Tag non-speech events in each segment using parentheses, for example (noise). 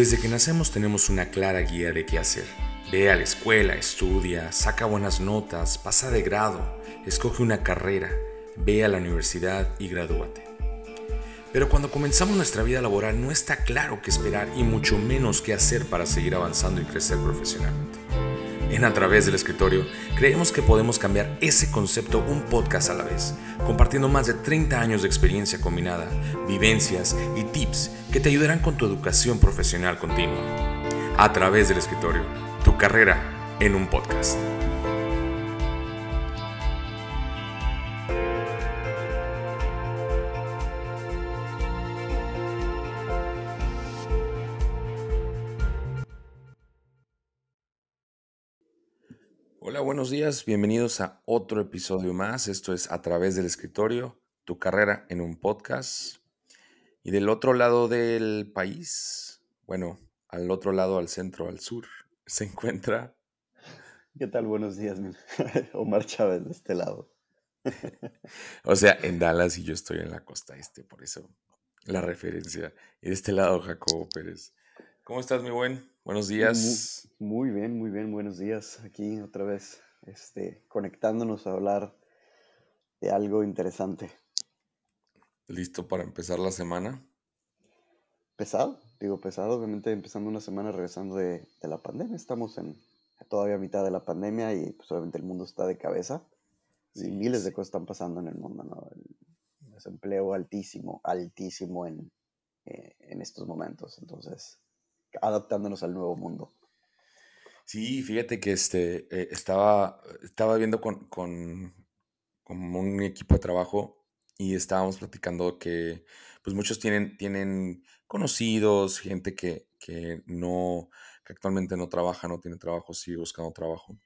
Desde que nacemos tenemos una clara guía de qué hacer. Ve a la escuela, estudia, saca buenas notas, pasa de grado, escoge una carrera, ve a la universidad y gradúate. Pero cuando comenzamos nuestra vida laboral no está claro qué esperar y mucho menos qué hacer para seguir avanzando y crecer profesionalmente. En A través del escritorio creemos que podemos cambiar ese concepto un podcast a la vez, compartiendo más de 30 años de experiencia combinada, vivencias y tips que te ayudarán con tu educación profesional continua. A través del escritorio, tu carrera en un podcast. Buenos días, bienvenidos a otro episodio más. Esto es A través del escritorio, tu carrera en un podcast. Y del otro lado del país, bueno, al otro lado, al centro, al sur, (laughs) se encuentra... ¿Qué tal? Buenos días, (laughs) Omar Chávez de este lado. (laughs) o sea, en Dallas y yo estoy en la costa este, por eso la referencia. Y de este lado, Jacobo Pérez. ¿Cómo estás, mi buen? Buenos días. Muy, bien, muy bien, buenos días. Aquí otra vez, este, conectándonos a hablar de algo interesante. ¿Listo para empezar la semana? Pesado, digo pesado, obviamente empezando una semana regresando de, la pandemia. Estamos en todavía a mitad de la pandemia y pues obviamente el mundo está de cabeza. y miles de cosas están pasando en el mundo, ¿no? El desempleo altísimo, altísimo en, eh, en estos momentos. Entonces, adaptándonos al nuevo mundo. Sí, fíjate que este, eh, estaba, estaba viendo con, con, un equipo de trabajo y estábamos platicando que pues muchos tienen, tienen conocidos, gente que, que no, que actualmente no trabaja, no tiene trabajo, sigue buscando trabajo.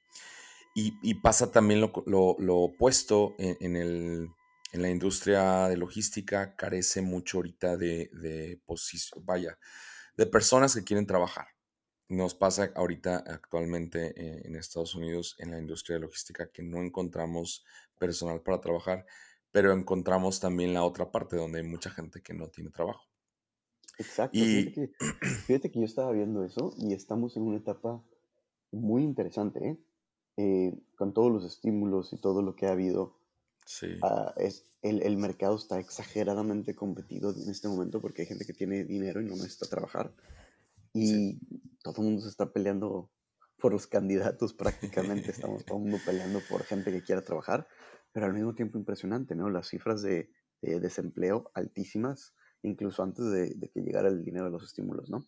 Y, pasa también lo, lo, opuesto en, el, en, la industria de logística, carece mucho ahorita de, de vaya, de personas que quieren trabajar. Nos pasa ahorita actualmente eh, en Estados Unidos en la industria de logística que no encontramos personal para trabajar, pero encontramos también la otra parte donde hay mucha gente que no tiene trabajo. Exacto. Y... Fíjate, que, yo estaba viendo eso y estamos en una etapa muy interesante, ¿eh? Eh, con todos los estímulos y todo lo que ha habido. Sí. Ah, es, el, el, mercado está exageradamente competido en este momento porque hay gente que tiene dinero y no necesita trabajar. Y todo el mundo se está peleando por los candidatos prácticamente. Estamos todo el mundo peleando por gente que quiera trabajar, pero al mismo tiempo impresionante, ¿no? Las cifras de, desempleo altísimas, incluso antes de, de, que llegara el dinero de los estímulos, ¿no?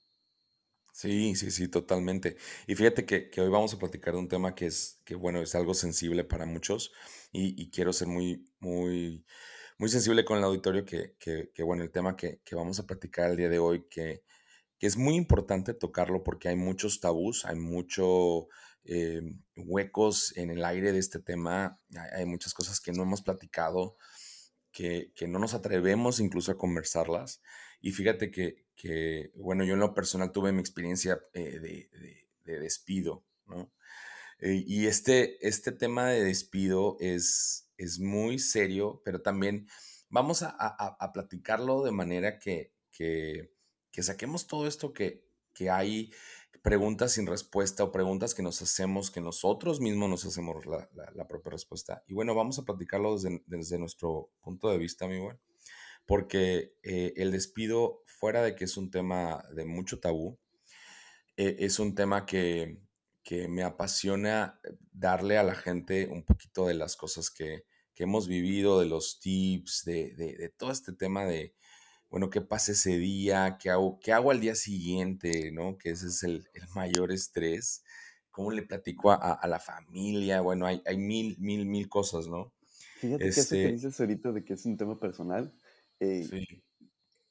Sí, sí, sí, totalmente. Y fíjate que, que, hoy vamos a platicar de un tema que es, que bueno, es algo sensible para muchos y, quiero ser muy, muy, muy sensible con el auditorio que, que, que bueno, el tema que, vamos a platicar el día de hoy, que, es muy importante tocarlo porque hay muchos tabús, hay muchos eh, huecos en el aire de este tema, hay, muchas cosas que no hemos platicado, que, no nos atrevemos incluso a conversarlas. Y fíjate que, que, bueno, yo en lo personal tuve mi experiencia eh, de, despido, ¿no? Eh, y este, este tema de despido es, es muy serio, pero también vamos a, a, platicarlo de manera que, que, que, saquemos todo esto que, que hay preguntas sin respuesta o preguntas que nos hacemos, que nosotros mismos nos hacemos la, la, propia respuesta. Y bueno, vamos a platicarlo desde, desde nuestro punto de vista, mi buen porque eh, el despido, fuera de que es un tema de mucho tabú, eh, es un tema que, me apasiona darle a la gente un poquito de las cosas que, hemos vivido, de los tips, de, todo este tema de, bueno, qué pasa ese día, qué hago, qué hago al día siguiente, ¿no? Que ese es el, mayor estrés, cómo le platico a, la familia, bueno, hay, hay, mil, mil, mil cosas, ¿no? Fíjate que eso que este dices ahorita de que es un tema personal, eh,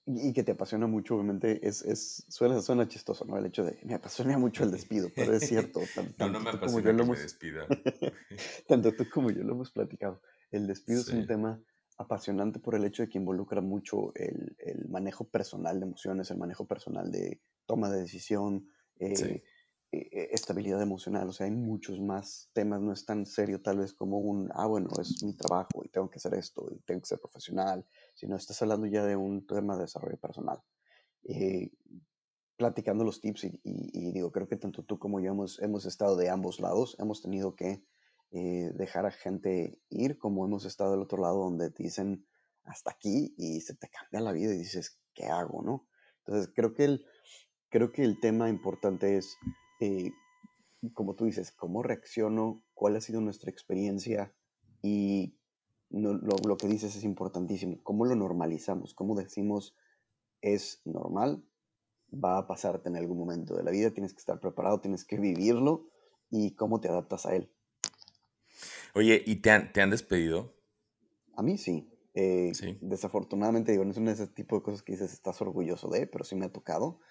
y que te apasiona mucho, obviamente, es, es suena, suena chistoso, ¿no? El hecho de, me apasiona mucho el (laughs) despido, pero es cierto. no, no me apasiona que me despida. (laughs) tanto tú como yo lo hemos platicado. El (laughs) despido es un tema apasionante por el hecho de que involucra mucho el, el, manejo personal de emociones, el manejo personal de toma de decisión, eh, eh, eh, estabilidad emocional, o sea, hay muchos más temas, no es tan serio tal vez como un, ah, bueno, es mi trabajo y tengo que hacer esto y tengo que ser profesional, sino estás hablando ya de un tema de desarrollo personal. Eh, platicando los tips y, digo, creo que tanto tú como yo hemos, hemos estado de ambos lados, hemos tenido que eh, dejar a gente ir, como hemos estado del otro lado donde te dicen hasta aquí y se te cambia la vida y dices, ¿qué hago? ¿no? Entonces, creo que el, creo que el tema importante es, eh, como tú dices, cómo reacciono, cuál ha sido nuestra experiencia y lo, lo, que dices es importantísimo, cómo lo normalizamos, cómo decimos es normal, va a pasarte en algún momento de la vida, tienes que estar preparado, tienes que vivirlo y cómo te adaptas a él. Oye, ¿y te han, te han despedido? A mí sí. Eh, desafortunadamente, digo, no es ese tipo de cosas que dices estás orgulloso de, pero sí me ha tocado.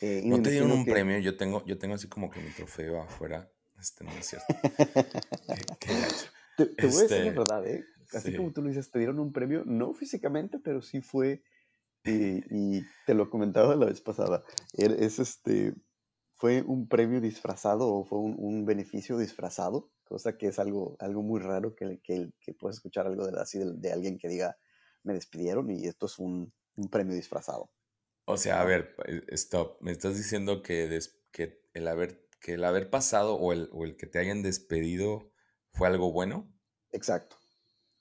Eh, ¿No te dieron un premio? Yo tengo, yo tengo así como que mi trofeo afuera. Este no es cierto. (laughs) te, voy a decir la este, verdad, ¿eh? Así como tú lo dices, te dieron un premio, no físicamente, pero sí fue, y, te lo comentaba la vez pasada, er, es este, fue un premio disfrazado o fue un, beneficio disfrazado, cosa que es algo, algo muy raro que, que, que puedes escuchar algo de, así de, alguien que diga, me despidieron y esto es un, un premio disfrazado. O sea, a ver, eh, stop. Me estás diciendo que, que, el, haber, que el haber pasado o el, o el que te hayan despedido fue algo bueno. Exacto.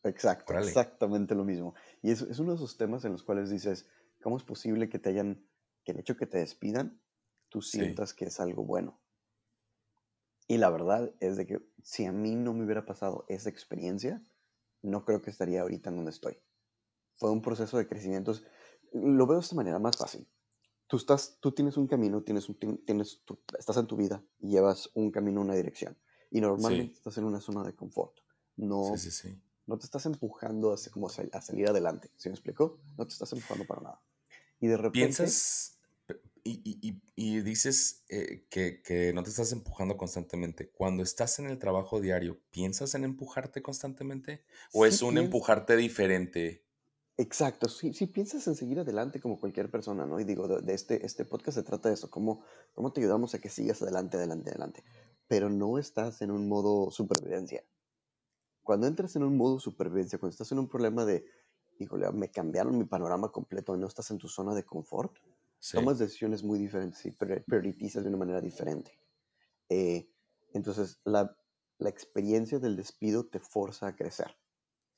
Exacto. Exactamente lo mismo. Y es, es uno de esos temas en los cuales dices, ¿cómo es posible que te hayan, que el hecho que te despidan, tú sientas que es algo bueno? Y la verdad es de que si a mí no me hubiera pasado esa experiencia, no creo que estaría ahorita en donde estoy. Fue un proceso de crecimiento lo veo de esta manera más fácil. Tú, estás, tú tienes un camino, tienes un, tienes, estás en tu vida y llevas un camino, una dirección. Y normalmente estás en una zona de confort. No, no te estás empujando a, como a, salir adelante. ¿Sí me explico? No te estás empujando para nada. Y de repente... Piensas y, y, y, dices eh, que, que, no te estás empujando constantemente. Cuando estás en el trabajo diario, ¿piensas en empujarte constantemente? ¿O es un empujarte diferente? Exacto, sí, sí piensas en seguir adelante como cualquier persona, ¿no? Y digo, de, este, este podcast se trata de eso, cómo, cómo te ayudamos a que sigas adelante, adelante, adelante. Pero no estás en un modo supervivencia. Cuando entras en un modo supervivencia, cuando estás en un problema de, híjole, me cambiaron mi panorama completo y no estás en tu zona de confort, tomas decisiones muy diferentes y priorizas de una manera diferente. Eh, entonces, la, la experiencia del despido te forza a crecer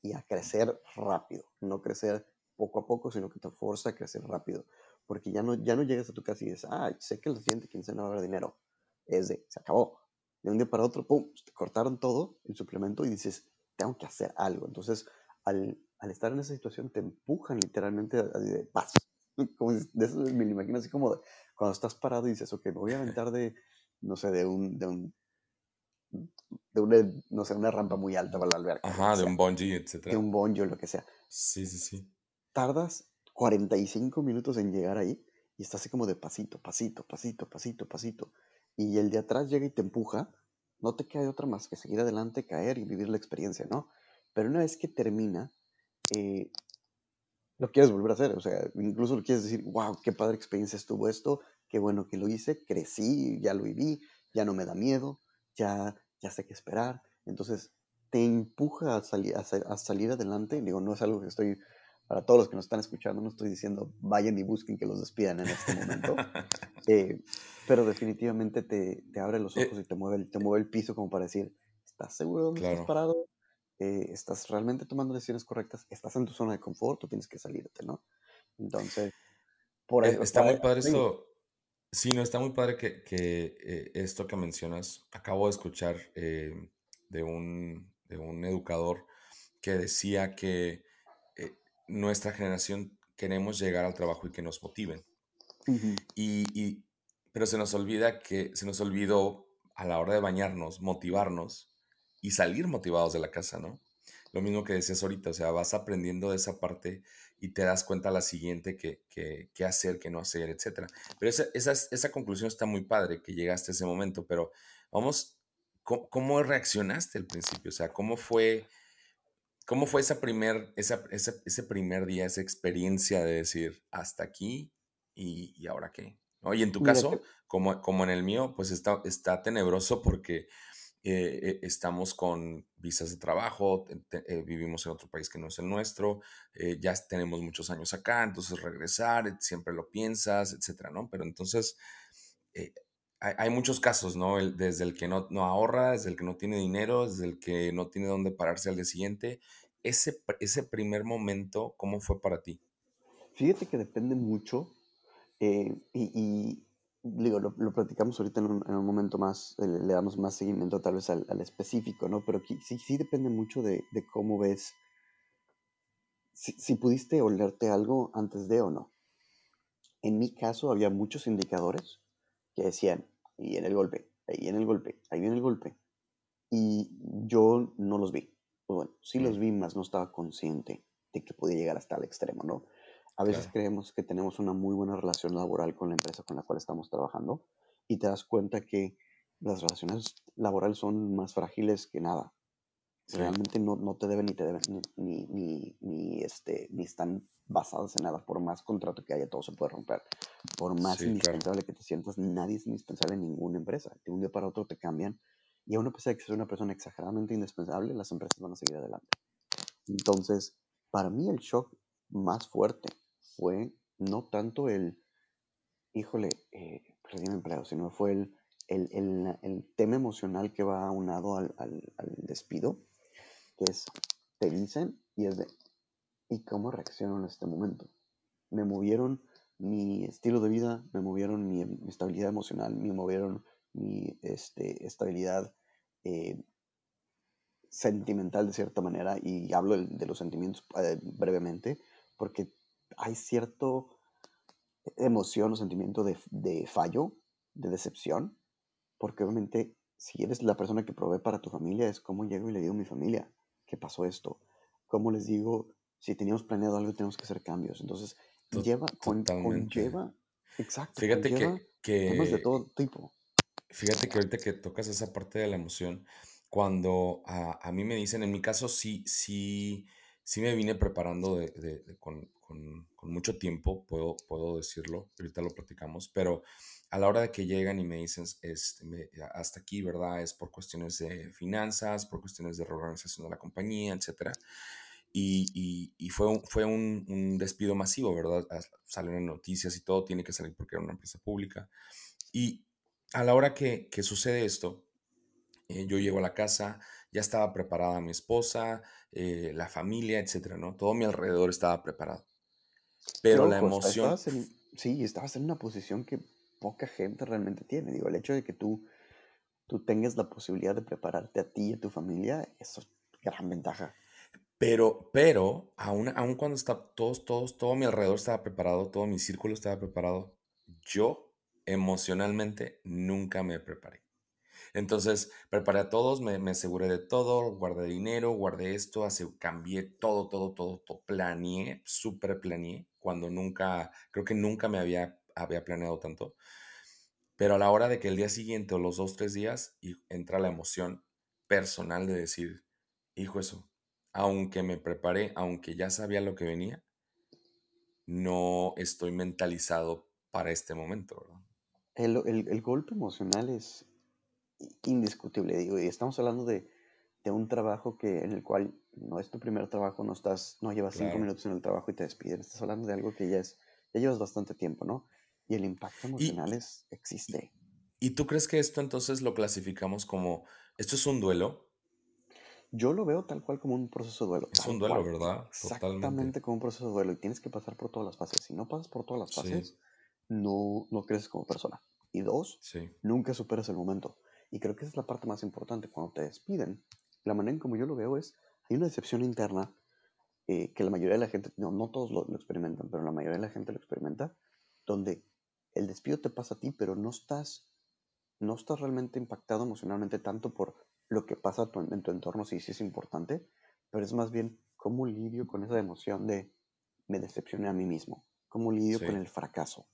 y a crecer rápido, no crecer poco a poco, sino que te fuerza a crecer rápido, porque ya no, ya no llegas a tu casa y dices, ah, sé que el siguiente quincena va a haber dinero, es de, se acabó, de un día para otro, pum, te cortaron todo el suplemento y dices, tengo que hacer algo, entonces al, al estar en esa situación te empujan literalmente a, de paso, (laughs) como de eso me lo imagino así como cuando estás parado y dices, ok, me voy a aventar de, no sé, de un, de un de una, no sé, una rampa muy alta para la alberca. Ajá, de un bungee, etc. De un bungee o lo que sea. Sí, sí, sí. Tardas 45 minutos en llegar ahí y estás así como de pasito, pasito, pasito, pasito, pasito. Y el de atrás llega y te empuja, no te queda otra más que seguir adelante, caer y vivir la experiencia, ¿no? Pero una vez que termina, eh, lo quieres volver a hacer, o sea, incluso lo quieres decir, wow, qué padre experiencia estuvo esto, qué bueno que lo hice, crecí, ya lo viví, ya no me da miedo, ya, ya sé qué esperar. Entonces, te empuja a, salir a, salir adelante. Digo, no es algo que estoy, para todos los que nos están escuchando, no estoy diciendo vayan y busquen que los despidan en este momento. (laughs) Eh, pero definitivamente te, te, abre los eh ojos y te mueve, el, te mueve el piso como para decir, ¿estás seguro de dónde estás parado? Eh, ¿Estás realmente tomando decisiones correctas? ¿Estás en tu zona de confort o tienes que salirte, no? Entonces, por ahí, Está muy padre esto Sí, no, está muy padre que, eh, esto que mencionas. Acabo de escuchar eh, de, un, de un educador que decía que eh, nuestra generación queremos llegar al trabajo y que nos motiven. y, pero se nos olvida que se nos olvidó a la hora de bañarnos, motivarnos y salir motivados de la casa, ¿no? Lo mismo que decías ahorita, o sea, vas aprendiendo de esa parte y te das cuenta a la siguiente qué que, que hacer, qué no hacer, etc. Pero esa, esa, esa, conclusión está muy padre que llegaste a ese momento, pero vamos, ¿cómo, reaccionaste al principio? O sea, ¿cómo fue, cómo fue esa primer, esa, ese primer día, esa experiencia de decir, hasta aquí y, y ahora qué? ¿No? Y en tu caso, como, como en el mío, pues está, está tenebroso porque eh, estamos con visas de trabajo, vivimos en otro país que no es el nuestro, ya tenemos muchos años acá, entonces regresar, siempre lo piensas, etcétera, ¿no? Pero entonces hay, muchos casos, ¿no? desde el que no, no ahorra, desde el que no tiene dinero, desde el que no tiene dónde pararse al día siguiente. Ese, ese primer momento, ¿cómo fue para ti? Fíjate que depende mucho eh, y, digo, lo, lo, platicamos ahorita en un, momento más, eh, le, damos más seguimiento tal vez al, específico, ¿no? Pero sí, sí depende mucho de, de cómo ves, si, si, pudiste olerte algo antes de o no. En mi caso había muchos indicadores que decían, y viene el golpe, ahí viene el golpe, ahí viene el golpe. Y yo no los vi. Pues bueno, sí los mm. vi, más no estaba consciente de que podía llegar hasta el extremo, ¿no? A veces creemos que tenemos una muy buena relación laboral con la empresa con la cual estamos trabajando y te das cuenta que las relaciones laborales son más frágiles que nada. Realmente no, no, te deben ni te deben ni, ni, ni, este, ni están basadas en nada. Por más contrato que haya, todo se puede romper. Por más indispensable que te sientas, nadie es indispensable en ninguna empresa. De un día para otro te cambian. Y aún a pesar de que seas una persona exageradamente indispensable, las empresas van a seguir adelante. Entonces, para mí el shock más fuerte fue no tanto el, híjole, eh, perdí mi empleo, sino fue el, el, el, el, tema emocional que va aunado al, al, al despido, que es, te dicen y es de, y cómo reacciono en este momento. Me movieron mi estilo de vida, me movieron mi, estabilidad emocional, me movieron mi este, estabilidad eh, sentimental de cierta manera, y hablo de, los sentimientos eh, brevemente, porque hay cierto emoción o sentimiento de, de, fallo, de decepción, porque obviamente si eres la persona que provee para tu familia, es como llego y le digo a mi familia, ¿qué pasó esto? ¿Cómo les digo si teníamos planeado algo, tenemos que hacer cambios. Entonces, lleva, con, conlleva, exacto, fíjate que, que, temas de todo tipo. Fíjate que ahorita que tocas esa parte de la emoción, cuando a, a mí me dicen, en mi caso sí, sí, sí me vine preparando de, de, con, con, con, mucho tiempo, puedo, puedo decirlo, ahorita lo platicamos, pero a la hora de que llegan y me dicen, este, hasta aquí, ¿verdad? Es por cuestiones de finanzas, por cuestiones de reorganización de la compañía, etcétera. Y, y, fue, un, fue un, despido masivo, ¿verdad? Salen noticias y todo, tiene que salir porque era una empresa pública. Y a la hora que, que sucede esto, eh, yo llego a la casa, ya estaba preparada mi esposa, eh, la familia, etcétera, ¿no? Todo mi alrededor estaba preparado. Pero la emoción... sí, estabas en una posición que poca gente realmente tiene. Digo, el hecho de que tú, tú tengas la posibilidad de prepararte a ti y a tu familia, eso es gran ventaja. Pero, pero, aún, aún cuando está todos, todos, todo mi alrededor estaba preparado, todo mi círculo estaba preparado, yo emocionalmente nunca me preparé. Entonces, preparé a todos, me, me aseguré de todo, guardé dinero, guardé esto, hace, cambié todo, todo, todo, todo, planeé, súper planeé, cuando nunca, creo que nunca me había, había planeado tanto. Pero a la hora de que el día siguiente o los dos, tres días, entra la emoción personal de decir, hijo, eso, aunque me preparé, aunque ya sabía lo que venía, no estoy mentalizado para este momento. El, golpe emocional es indiscutible, digo, y estamos hablando de, un trabajo que, en el cual no es tu primer trabajo, no estás, no llevas cinco minutos en el trabajo y te despiden, estás hablando de algo que ya es, ya llevas bastante tiempo, ¿no? Y el impacto emocional es, existe. ¿Y tú crees que esto entonces lo clasificamos como, esto es un duelo? Yo lo veo tal cual como un proceso de duelo. Es un duelo, ¿verdad? Exactamente como un proceso de duelo. Y tienes que pasar por todas las fases. Si no pasas por todas las fases, no, no creces como persona. Y dos, nunca superas el momento. Y creo que esa es la parte más importante. Cuando te despiden, la manera en como yo lo veo es, hay una decepción interna eh, que la mayoría de la gente, no, no todos lo, lo, experimentan, pero la mayoría de la gente lo experimenta, donde el despido te pasa a ti, pero no estás, no estás realmente impactado emocionalmente tanto por lo que pasa en tu entorno sí, sí es importante, pero es más bien cómo lidio con esa emoción de me decepcioné a mí mismo, cómo lidio con el fracaso.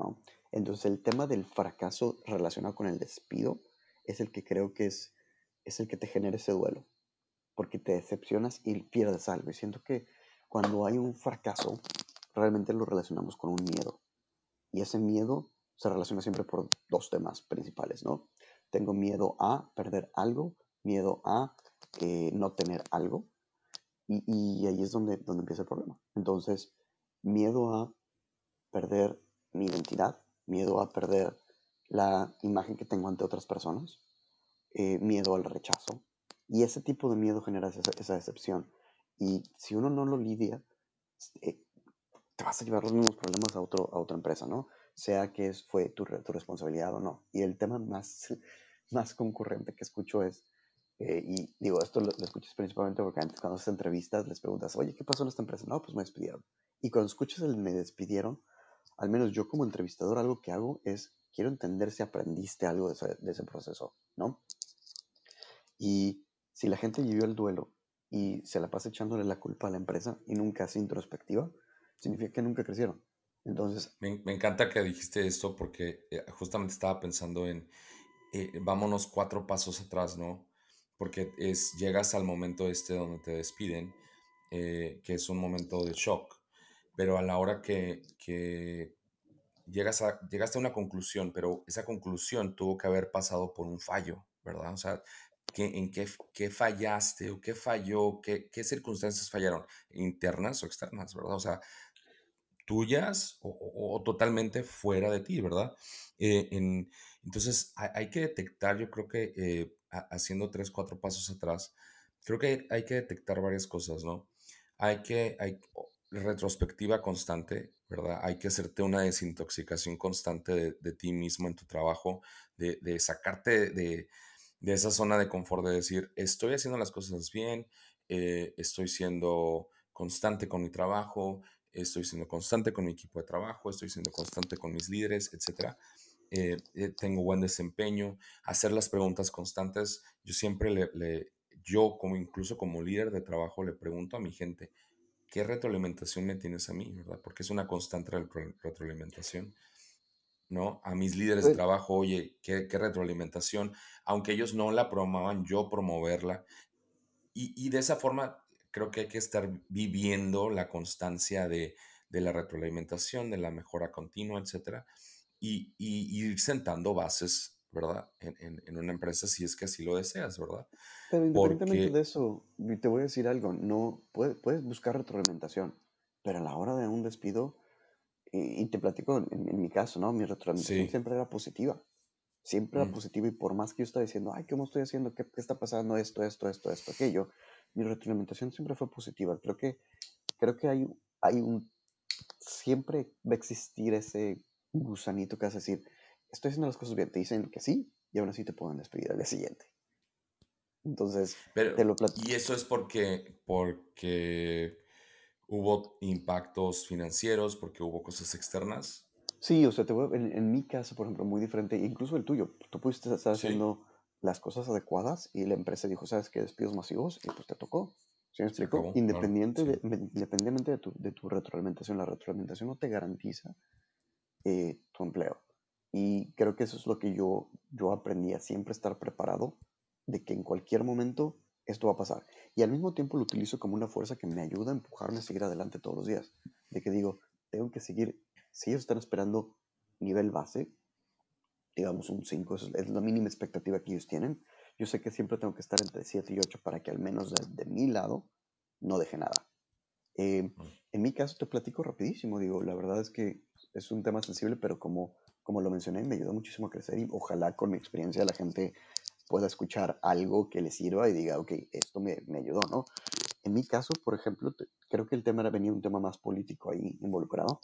¿no? Entonces el tema del fracaso relacionado con el despido es el que creo que es, es el que te genera ese duelo, porque te decepcionas y pierdes algo. Y siento que cuando hay un fracaso, realmente lo relacionamos con un miedo. Y ese miedo se relaciona siempre por dos temas principales, ¿no? tengo miedo a perder algo, miedo a no tener algo. Y, y, ahí es donde, donde empieza el problema. Entonces, miedo a perder mi identidad, miedo a perder la imagen que tengo ante otras personas, eh, miedo al rechazo. Y ese tipo de miedo genera esa, esa decepción. Y si uno no lo lidia, eh, te vas a llevar los mismos problemas a, otro, a otra empresa, ¿no? Sea que es, fue tu, tu responsabilidad o no. Y el tema más, (laughs) más concurrente que escucho es, eh, y digo, esto lo, lo, escuchas principalmente porque antes cuando haces entrevistas les preguntas, oye, ¿qué pasó en esta empresa? No, pues me despidieron. Y cuando escuchas el me despidieron, al menos yo como entrevistador algo que hago es, quiero entender si aprendiste algo de ese, de ese proceso, ¿no? Y si la gente vivió el duelo y se la pasa echándole la culpa a la empresa y nunca hace introspectiva, significa que nunca crecieron. Entonces... Me, me encanta que dijiste esto porque eh, justamente estaba pensando en, eh, vámonos cuatro pasos atrás, ¿no? Porque es, llegas al momento este donde te despiden, eh, que es un momento de shock, pero a la hora que, que llegas a, llegaste a una conclusión, pero esa conclusión tuvo que haber pasado por un fallo, ¿verdad? O sea, en qué, qué, fallaste o qué falló, qué, qué, circunstancias fallaron, internas o externas, ¿verdad? O sea, tuyas o, totalmente fuera de ti, ¿verdad? Eh, en, entonces, hay, que detectar, yo creo que eh, haciendo tres, cuatro pasos atrás, creo que hay, que detectar varias cosas, ¿no? Hay que, hay retrospectiva constante, ¿verdad? Hay que hacerte una desintoxicación constante de, de ti mismo en tu trabajo, de, de sacarte de, de esa zona de confort de decir, estoy haciendo las cosas bien, eh, estoy siendo constante con mi trabajo, estoy siendo constante con mi equipo de trabajo, estoy siendo constante con mis líderes, etc. Eh, eh, tengo buen desempeño, hacer las preguntas constantes. Yo siempre le, yo como incluso como líder de trabajo le pregunto a mi gente, ¿qué retroalimentación me tienes a mí? ¿verdad? Porque es una constante retroalimentación. ¿No? A mis líderes de trabajo, oye, qué, retroalimentación, aunque ellos no la promovan, yo promoverla. Y, de esa forma creo que hay que estar viviendo la constancia de, la retroalimentación, de la mejora continua, etcétera, y, ir sentando bases, ¿verdad? En, una empresa si es que así lo deseas, ¿verdad? Pero independientemente de eso, te voy a decir algo, no, puedes, puedes buscar retroalimentación, pero a la hora de un despido, y, te platico en, mi caso, ¿no? Mi retroalimentación siempre era positiva. Siempre era mm. positiva y por más que yo estaba diciendo, ay, ¿cómo estoy haciendo? ¿Qué, ¿Qué, está pasando? Esto, esto, esto, esto, aquello. Mi retroalimentación siempre fue positiva. Creo que, creo que hay, hay un... Siempre va a existir ese gusanito que hace decir, estoy haciendo las cosas bien. Te dicen que sí y aún así te pueden despedir al día siguiente. Entonces, Pero, te lo platico. Y eso es porque, porque ¿Hubo impactos financieros porque hubo cosas externas? Sí, o sea, te voy en, en, mi caso, por ejemplo, muy diferente, incluso el tuyo. Tú pudiste estar haciendo las cosas adecuadas y la empresa dijo, ¿sabes qué? Despidos masivos y pues te tocó. ¿Sí me explico? Independiente de, independientemente de tu, de tu, retroalimentación, la retroalimentación no te garantiza eh, tu empleo. Y creo que eso es lo que yo, yo aprendí a siempre estar preparado de que en cualquier momento esto va a pasar. Y al mismo tiempo lo utilizo como una fuerza que me ayuda a empujarme a seguir adelante todos los días. De que digo, tengo que seguir, si ellos están esperando nivel base, digamos un 5, es la mínima expectativa que ellos tienen, yo sé que siempre tengo que estar entre 7 y 8 para que al menos de, mi lado no deje nada. Eh, mm. en mi caso te platico rapidísimo, digo, la verdad es que es un tema sensible, pero como, como lo mencioné, me ayudó muchísimo a crecer y ojalá con mi experiencia la gente pueda escuchar algo que le sirva y diga, ok, esto me, me ayudó, ¿no? En mi caso, por ejemplo, creo que el tema era venía un tema más político ahí involucrado.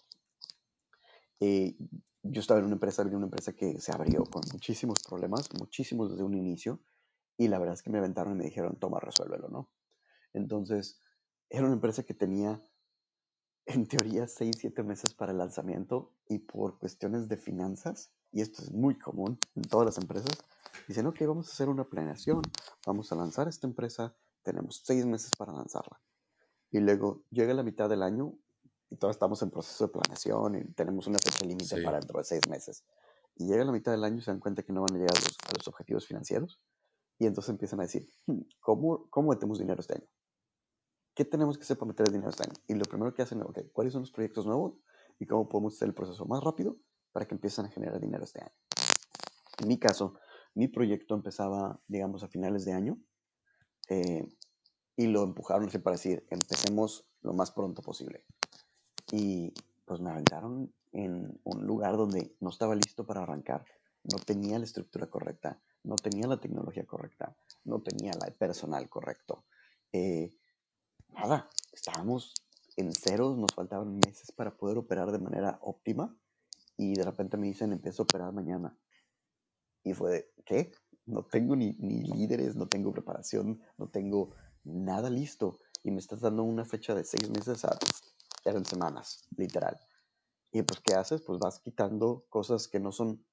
Eh, yo estaba en una empresa, venía una empresa que se abrió con muchísimos problemas, muchísimos desde un inicio, y la verdad es que me aventaron y me dijeron, toma, resuélvelo, ¿no? Entonces, era una empresa que tenía, en teoría, 6, 7 meses para el lanzamiento, y por cuestiones de finanzas, y esto es muy común en todas las empresas, Dicen, ok, vamos a hacer una planeación, vamos a lanzar esta empresa, tenemos seis meses para lanzarla. Y luego llega la mitad del año y todos estamos en proceso de planeación y tenemos una fecha límite para dentro de seis meses. Y llega la mitad del año y se dan cuenta que no van a llegar a los, objetivos financieros. Y entonces empiezan a decir, hmm, ¿cómo, ¿cómo metemos dinero este año? ¿Qué tenemos que hacer para meter dinero este año? Y lo primero que hacen es, ok, ¿cuáles son los proyectos nuevos? Y cómo podemos hacer el proceso más rápido para que empiecen a generar dinero este año. En mi caso, mi proyecto empezaba, digamos, a finales de año eh, y lo empujaron así para decir, empecemos lo más pronto posible. Y pues me aventaron en un lugar donde no estaba listo para arrancar, no tenía la estructura correcta, no tenía la tecnología correcta, no tenía el personal correcto. Eh, nada, estábamos en ceros, nos faltaban meses para poder operar de manera óptima y de repente me dicen, empiezo a operar mañana. Y fue de, ¿qué? No tengo ni, ni líderes, no tengo preparación, no tengo nada listo. Y me estás dando una fecha de seis meses a... Eran semanas, literal. Y pues, ¿qué haces? Pues vas quitando cosas que no son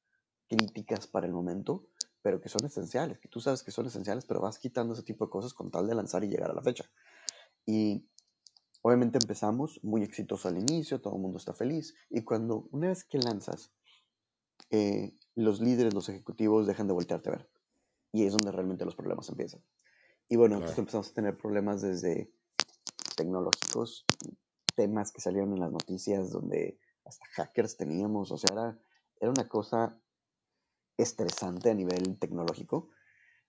críticas para el momento, pero que son esenciales, que tú sabes que son esenciales, pero vas quitando ese tipo de cosas con tal de lanzar y llegar a la fecha. Y obviamente empezamos muy exitoso al inicio, todo el mundo está feliz, y cuando una vez que lanzas, eh, los líderes, los ejecutivos dejan de voltearte a ver. Y es donde realmente los problemas empiezan. Y bueno, entonces empezamos a tener problemas desde tecnológicos, temas que salieron en las noticias donde hasta hackers teníamos, o sea, era, era una cosa estresante a nivel tecnológico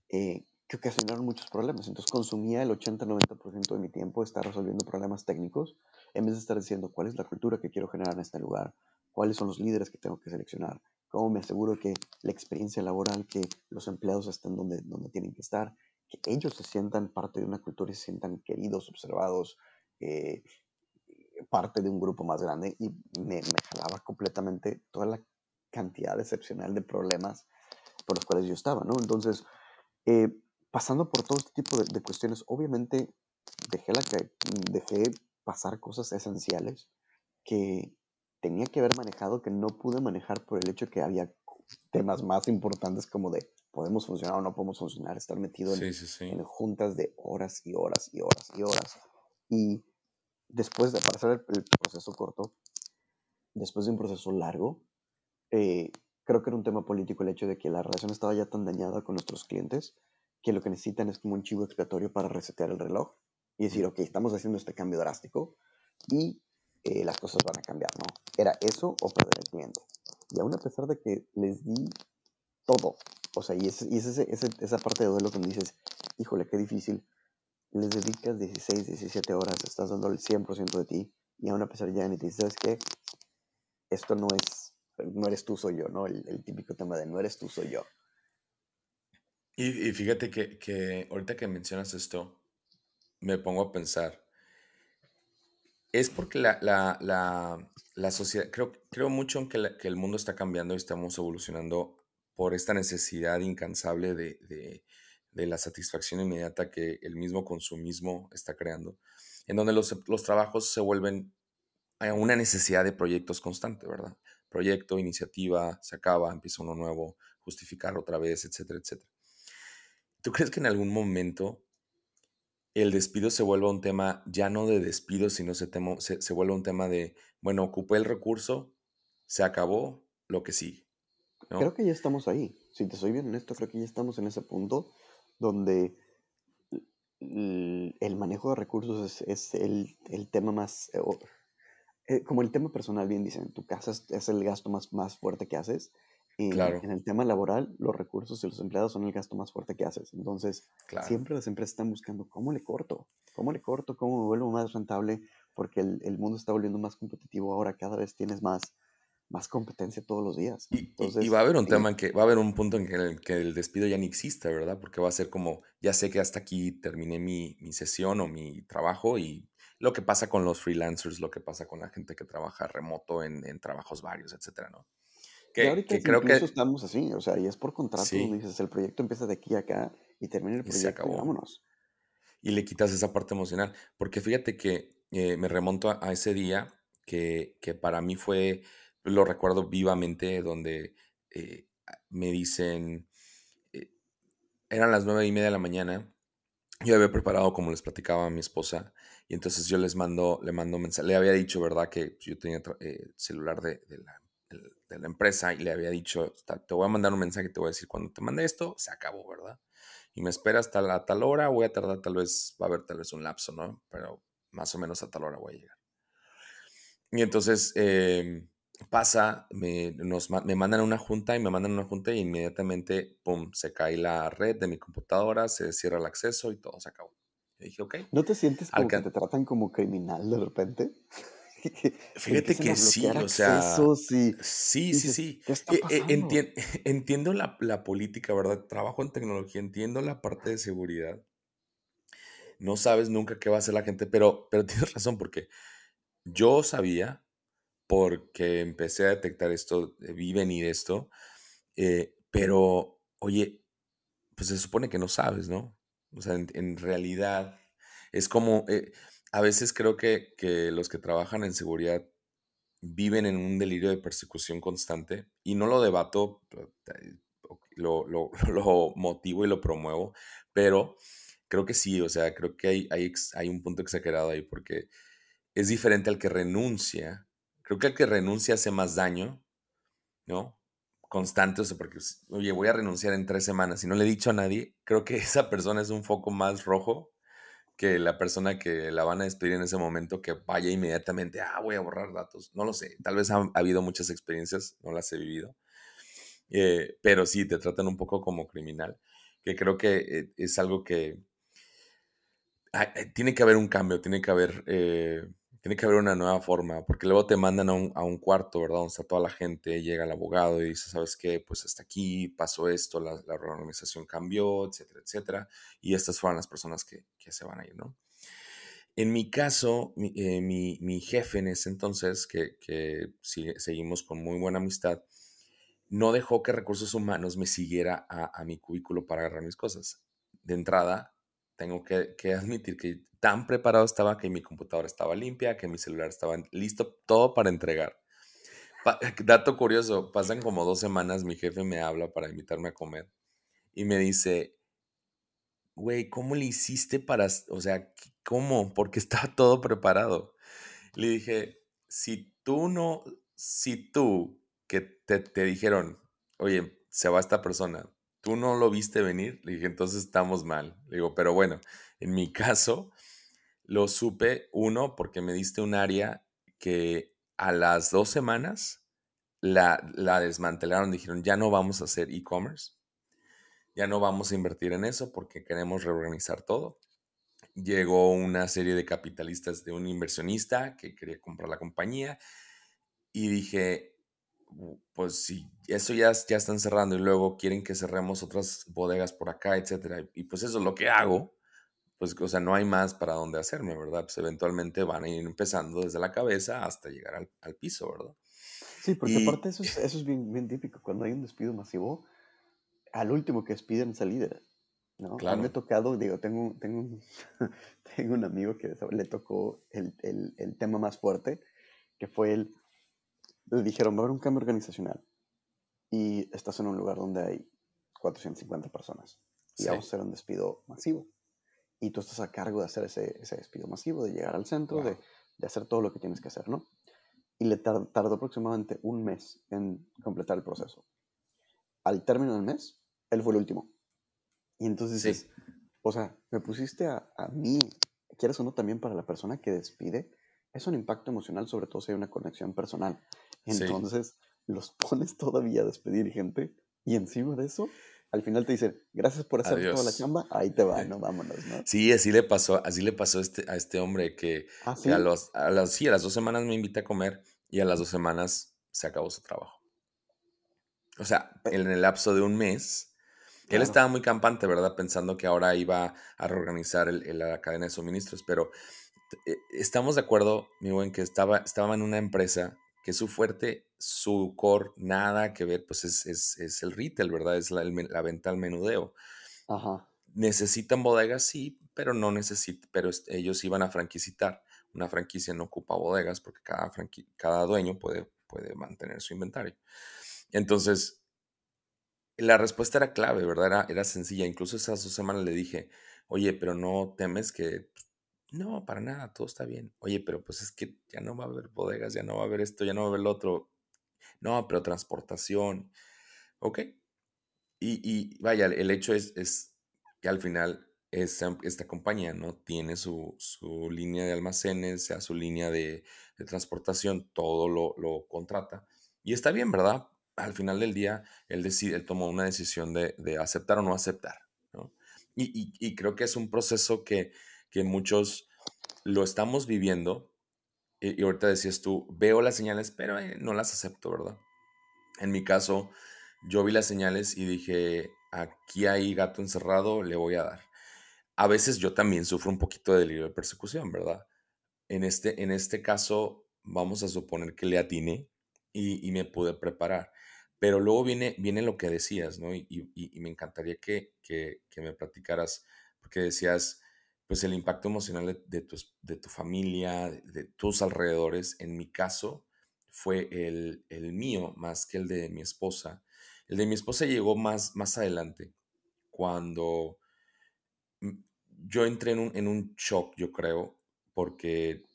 eh, que ocasionaron muchos problemas. Entonces consumía el 80-90% de mi tiempo estar resolviendo problemas técnicos en vez de estar diciendo cuál es la cultura que quiero generar en este lugar, cuáles son los líderes que tengo que seleccionar, cómo me aseguro que la experiencia laboral, que los empleados estén donde, donde tienen que estar, que ellos se sientan parte de una cultura y se sientan queridos, observados, eh, parte de un grupo más grande y me, me jalaba completamente toda la cantidad excepcional de problemas por los cuales yo estaba, ¿no? Entonces, eh, pasando por todo este tipo de, de, cuestiones, obviamente dejé, la que, dejé pasar cosas esenciales que tenía que haber manejado, que no pude manejar por el hecho que había temas más importantes como de podemos funcionar o no podemos funcionar, estar metido en, en juntas de horas y horas y horas y horas. Y después de, hacer el, proceso corto, después de un proceso largo, eh, creo que era un tema político el hecho de que la relación estaba ya tan dañada con nuestros clientes que lo que necesitan es como un chivo expiatorio para resetear el reloj y decir, ok, estamos haciendo este cambio drástico y eh, las cosas van a cambiar, ¿no? Era eso o perder el cliente. Y aún a pesar de que les di todo, o sea, y, es, y es ese, esa parte de duelo que me dices, híjole, qué difícil, les dedicas 16, 17 horas, estás dando el 100% de ti, y aún a pesar de ya ni te dices, ¿sabes qué? Esto no es, no eres tú, soy yo, ¿no? El, típico tema de no eres tú, soy yo. Y, fíjate que, que, ahorita que mencionas esto, me pongo a pensar, es porque la, la, la, la sociedad, creo, creo mucho en que, que, el mundo está cambiando y estamos evolucionando por esta necesidad incansable de, de de la satisfacción inmediata que el mismo consumismo está creando, en donde los, los trabajos se vuelven una necesidad de proyectos constante, ¿verdad? Proyecto, iniciativa, se acaba, empieza uno nuevo, justificar otra vez, etcétera, etcétera. ¿Tú crees que en algún momento el despido se vuelva un tema ya no de despido, sino se, temo, se, se vuelva un tema de, bueno, ocupé el recurso, se acabó, lo que sigue? Creo que ya estamos ahí. Si te soy bien honesto, creo que ya estamos en ese punto donde el manejo de recursos es, el, tema más, eh, eh, como el tema personal, bien dicen, tu casa es, el gasto más, más fuerte que haces. Y en el tema laboral, los recursos y los empleados son el gasto más fuerte que haces. Entonces, siempre las empresas están buscando cómo le corto, cómo le corto, cómo me vuelvo más rentable, porque el, el mundo está volviendo más competitivo ahora, cada vez tienes más, más competencia todos los días. Y, va a haber un tema en que va a haber un punto en que el, que el, despido ya ni exista, ¿verdad? Porque va a ser como, ya sé que hasta aquí terminé mi, mi, sesión o mi trabajo y lo que pasa con los freelancers, lo que pasa con la gente que trabaja remoto en, en trabajos varios, etcétera, ¿no? Que, ahorita que creo que estamos así, o sea, y es por contrato, dices, el proyecto empieza de aquí a acá y termina el proyecto y, se acabó. vámonos. Y le quitas esa parte emocional, porque fíjate que eh, me remonto a, a ese día que, que para mí fue lo recuerdo vivamente, donde eh, me dicen, eh, eran las nueve y media de la mañana, yo había preparado, como les platicaba a mi esposa, y entonces yo les mando, le mando mensaje, le había dicho, ¿verdad?, que yo tenía eh, celular de, la, de, la, empresa y le había dicho, te voy a mandar un mensaje, te voy a decir, cuando te mande esto, se acabó, ¿verdad? Y me esperas hasta la tal hora, voy a tardar tal vez, va a haber tal vez un lapso, ¿no? Pero más o menos a tal hora voy a llegar. Y entonces, eh, pasa, me, nos, me mandan una junta y me mandan una junta y inmediatamente, pum, se cae la red de mi computadora, se cierra el acceso y todo se acabó. Y dije, ok. ¿No te sientes como que te tratan como criminal de repente? Fíjate que sí, o sea, sí, sí, sí, sí. E, e, (laughs) entiendo la, la, política, ¿verdad? Trabajo en tecnología, entiendo la parte de seguridad. No sabes nunca qué va a hacer la gente, pero, pero (laughs) tienes razón, porque yo sabía, porque empecé a detectar esto, vi venir esto, eh, pero, oye, pues se supone que no sabes, ¿no? O sea, en, realidad es como, eh, a veces creo que, los que trabajan en seguridad viven en un delirio de persecución constante y no lo debato, eh, lo, (laughs) lo, motivo y lo promuevo, pero creo que sí, o sea, creo que hay, hay, hay, un punto exagerado ahí porque es diferente al que renuncia. Creo que el que renuncia hace más daño, ¿no? Constante, o sea, porque, oye, voy a renunciar en tres semanas y no le he dicho a nadie, creo que (laughs) esa persona es un foco más rojo que la persona que la van a despedir en ese momento que vaya inmediatamente, ah, voy a borrar datos. No lo sé, tal vez ha, habido muchas experiencias, no las he vivido, eh, pero sí, te tratan un poco como criminal, que creo que eh, es algo que eh, tiene que haber un cambio, tiene que haber tiene que haber una nueva forma, porque luego te mandan a un, cuarto, ¿verdad? Donde está toda la gente, llega el abogado y dice, ¿sabes qué? Pues hasta aquí pasó esto, la, la organización cambió, etcétera, etcétera. Y estas fueron las personas que, se van a ir, ¿no? En mi caso, mi, eh, jefe en ese entonces, que, seguimos con muy buena amistad, no dejó que recursos humanos me siguiera a, a mi cubículo para agarrar mis cosas. De entrada, tengo que, admitir que tan preparado estaba que mi computadora estaba limpia, que mi celular estaba listo, todo para entregar. (laughs) dato curioso, pasan como dos semanas, mi jefe me habla para invitarme a comer y me dice, güey, ¿cómo le hiciste para, o sea, cómo? Porque estaba todo preparado. Le dije, si tú no, si tú que te, te dijeron, oye, se va esta persona, tú no lo viste venir. Le dije, entonces estamos mal. Le digo, pero bueno, en mi (laughs) caso, lo supe, uno, porque me diste un área que a las dos semanas la, la desmantelaron, dijeron, ya no vamos a hacer e-commerce, ya no vamos a invertir en eso porque queremos reorganizar todo. Llegó una serie de capitalistas de un inversionista que quería comprar la compañía y dije, pues si eso ya, ya están cerrando y luego quieren que cerremos otras bodegas por acá, etcétera, y pues eso es lo que hago, pues, o sea, no hay más para dónde hacerme, ¿verdad? Pues eventualmente van a ir empezando desde la cabeza hasta llegar al, piso, ¿verdad? Sí, porque aparte eso es, eso es bien, bien típico. Cuando hay un despido masivo, al último que despiden es al líder, ¿no? Claro. A mí me ha tocado, digo, tengo, tengo, un, (laughs) tengo un amigo que le tocó el, el, el tema más fuerte, que fue el le dijeron, va a haber un cambio organizacional y estás en un lugar donde hay 450 personas y vamos a hacer un despido masivo. Y tú estás a cargo de hacer ese, ese despido masivo, de llegar al centro, de, de, hacer todo lo que tienes que hacer, ¿no? Y le tardó aproximadamente un mes en completar el proceso. Al término del mes, él fue el último. Y entonces dices, o sea, me pusiste a, a mí, quieres o no, también para la persona que despide, es un impacto emocional, sobre todo si hay una conexión personal. Entonces, los pones todavía a despedir gente y encima de eso, al final te dicen, gracias por hacer toda la chamba, ahí te va, no (laughs) vámonos, ¿no? Sí, así le pasó, así le pasó a este, a este hombre que, ¿Ah, a, los, a, las, sí, a las dos semanas me invita a comer y a las dos semanas se acabó su trabajo. O sea, eh. en el lapso de un mes, él estaba muy campante, ¿verdad? Pensando que ahora iba a reorganizar el, la cadena de suministros, pero eh, estamos de acuerdo, mi buen, que estaba, estaba en una empresa que su fuerte, su core, nada que ver, pues es, es, el retail, ¿verdad? Es la, la, venta al menudeo. Ajá. Necesitan bodegas, sí, pero no necesitan, pero ellos iban a franquicitar. Una franquicia no ocupa bodegas porque cada, cada dueño puede, puede mantener su inventario. Entonces, la respuesta era clave, ¿verdad? Era, era sencilla. Incluso esas dos semanas le dije, oye, pero no temes que no, para nada, todo está bien. Oye, pero pues es que ya no va a haber bodegas, ya no va a haber esto, ya no va a haber lo otro. No, pero transportación. Ok. Y, y vaya, el hecho es, es que al final esta, esta compañía, ¿no? Tiene su, su, línea de almacenes, sea su línea de, de transportación, todo lo, lo, contrata. Y está bien, ¿verdad? Al final del día, él, decide, él tomó una decisión de, de aceptar o no aceptar, ¿no? Y, y, y, creo que es un proceso que, que muchos lo estamos viviendo. Y, ahorita decías tú, veo las señales, pero eh, no las acepto, ¿verdad? En mi caso, yo vi las señales y dije, aquí hay gato encerrado, le voy a dar a veces yo también sufro un poquito de delirio de persecución, ¿verdad? En este, en este caso, vamos a suponer que le atiné y, me pude preparar. Pero luego viene, viene lo que decías, ¿no? Y, me encantaría que, que, me platicaras, porque decías, pues el impacto emocional de, tu, de tu familia, de, tus alrededores, en mi caso, fue el, el, mío más que el de mi esposa. El de mi esposa llegó más, más adelante, cuando yo entré en un, en un shock, yo creo, porque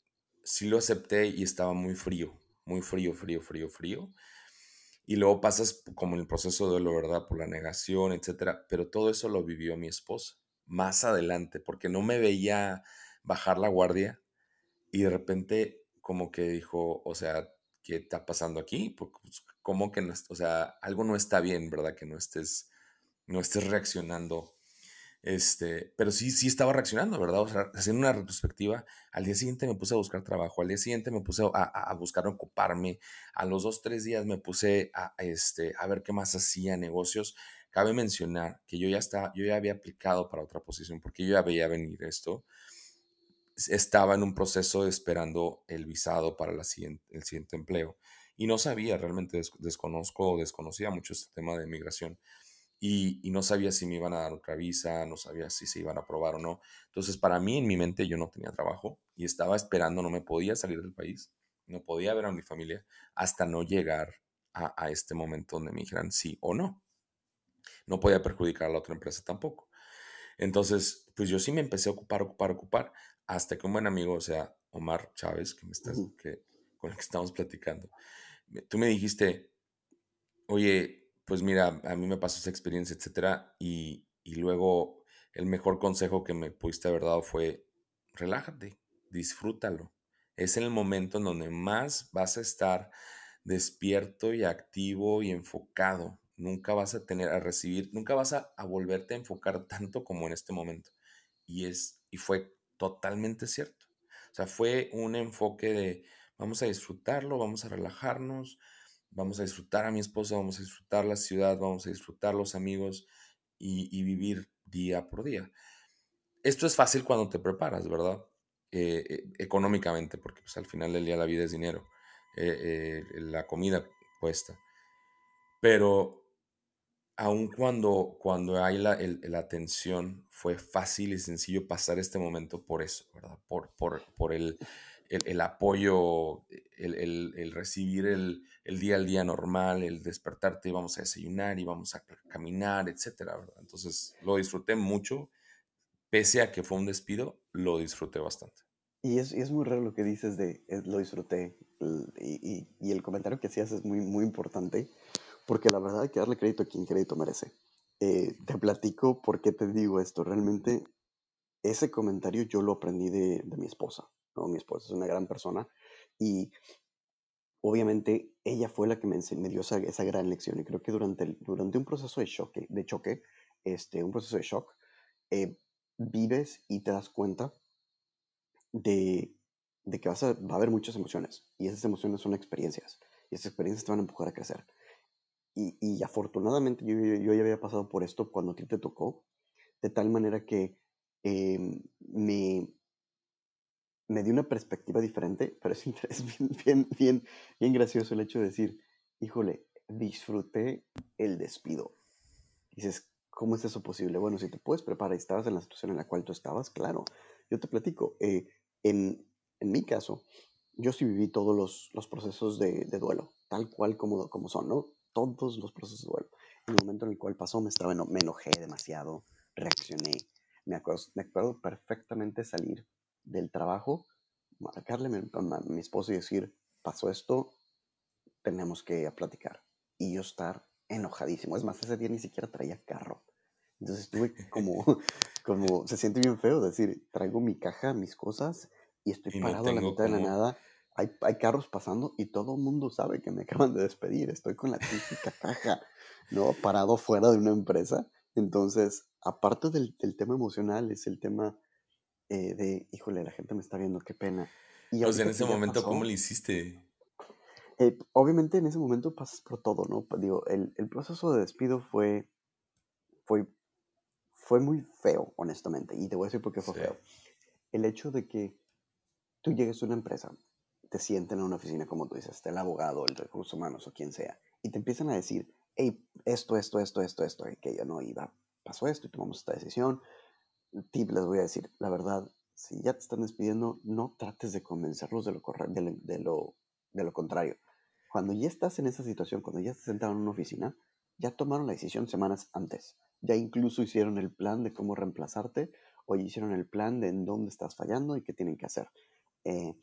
sí lo acepté y estaba muy frío, muy frío, frío, frío, frío. Y luego pasas como en el proceso de lo ¿verdad? Por la negación, etcétera. Pero todo eso lo vivió mi esposa más adelante, porque no me veía bajar la guardia y de repente como que dijo, o sea, ¿qué está pasando aquí? Pues, como que no, o sea, algo no está bien, ¿verdad? Que no estés, no estés reaccionando este, pero sí, sí estaba reaccionando, ¿verdad? O sea, haciendo una retrospectiva, al día siguiente me puse a buscar trabajo, al día siguiente me puse a, a buscar ocuparme, a los dos, tres días me puse este, a ver qué más hacía, negocios. Cabe mencionar que yo ya, estaba, yo ya había aplicado para otra posición porque yo ya veía venir esto. Estaba en un proceso esperando el visado para el siguiente empleo y no sabía, realmente desconozco o desconocía mucho este tema de migración y, no sabía si me iban a dar otra visa, no sabía si se iban a aprobar o no. Entonces, para mí, en mi mente, yo no tenía trabajo y estaba esperando, no me podía salir del país, no podía ver a mi familia hasta no llegar a, este momento donde me dijeran sí o no. No podía perjudicar a la otra empresa tampoco. Entonces, pues yo sí me empecé a ocupar, ocupar, ocupar, hasta que un buen amigo, o sea, Omar Chávez, que me estás, que, con el que estamos platicando, tú me dijiste, oye, pues mira, a mí me pasó esa experiencia, etcétera, y, y luego el mejor consejo que me pudiste haber dado fue, relájate, disfrútalo. Es el momento en donde más vas a estar despierto y activo y enfocado. Nunca vas a tener a recibir, nunca vas a, a, volverte a enfocar tanto como en este momento. Y es, y fue totalmente cierto. O sea, fue un enfoque de vamos a disfrutarlo, vamos a relajarnos, vamos a disfrutar a mi esposa, vamos a disfrutar la ciudad, vamos a disfrutar los amigos y, vivir día por día. Esto es fácil cuando te preparas, ¿verdad? Eh, eh, económicamente, porque pues, al final del día la vida es dinero, eh, la comida cuesta. Pero aun cuando, cuando hay la, la, tensión, fue fácil y sencillo pasar este momento por eso, ¿verdad? Por, por, por el, el, apoyo, el, recibir el, día al día normal, el despertarte, y vamos a desayunar y vamos a caminar, etcétera, Entonces lo disfruté mucho, pese a que fue un despido, lo disfruté bastante. Y es, es muy raro lo que dices de lo disfruté, y, el comentario que hacías es muy, muy importante, porque la verdad hay que darle crédito a quien crédito merece. Eh, te platico por qué te digo esto. Realmente ese comentario yo lo aprendí de, de mi esposa. Mi esposa es una gran persona y obviamente ella fue la que me, me dio esa, esa, gran lección y creo que durante, durante un proceso de choque, de choque, este, un proceso de shock, eh, vives y te das cuenta de, de que vas a, va a haber muchas emociones y esas emociones son experiencias y esas experiencias te van a empujar a crecer. Y, y afortunadamente yo, yo, ya había pasado por esto cuando a ti te tocó, de tal manera que eh, me, me dio una perspectiva diferente, pero es, (laughs) bien, bien, bien, bien gracioso el hecho de decir, híjole, disfruté el despido. Dices, ¿cómo es eso posible? Bueno, si te puedes preparar y estabas en la situación en la cual tú estabas, claro. Yo te platico, eh, en, en, mi caso, yo sí viví todos los, los procesos de, de, duelo, tal cual como, como son, ¿no? Todos los procesos de duelo. En el momento en el cual pasó, me, estaba, me enojé demasiado, reaccioné. Me acuerdo, me acuerdo perfectamente salir del trabajo, marcarle a mi, esposo y decir, pasó esto, tenemos que platicar. Y yo estar enojadísimo. Es más, ese día ni siquiera traía carro. Entonces estuve como, (laughs) como se siente bien feo decir, traigo mi caja, mis cosas y estoy parado a la mitad de la nada. Hay, hay, carros pasando y todo el mundo sabe que me (laughs) acaban de despedir. Estoy con la típica caja, ¿no? Parado fuera de una empresa. Entonces, aparte del, del tema emocional, es el tema eh, de, híjole, la gente me está viendo, qué pena. Y o sea, en ese momento, ¿cómo le hiciste? Eh, obviamente en ese momento pasas por todo, ¿no? Digo, el, el proceso de despido fue, fue fue muy feo, honestamente, y te voy a decir por qué fue feo. El hecho de que tú llegues a una empresa, te sienten en una oficina, como tú dices, el abogado, el recursos humanos o quien sea, y te empiezan a decir, hey, esto, esto, esto, esto, esto, que yo no iba, pasó esto y tomamos esta decisión. Tip, les voy a decir, la verdad, si ya te están despidiendo, no trates de convencerlos de lo, de, de lo, de lo contrario. Cuando ya estás en esa situación, cuando ya estás sentado en una oficina, ya tomaron la decisión semanas antes. Ya incluso hicieron el plan de cómo reemplazarte o ya hicieron el plan de en dónde estás fallando y qué tienen que hacer. Eh,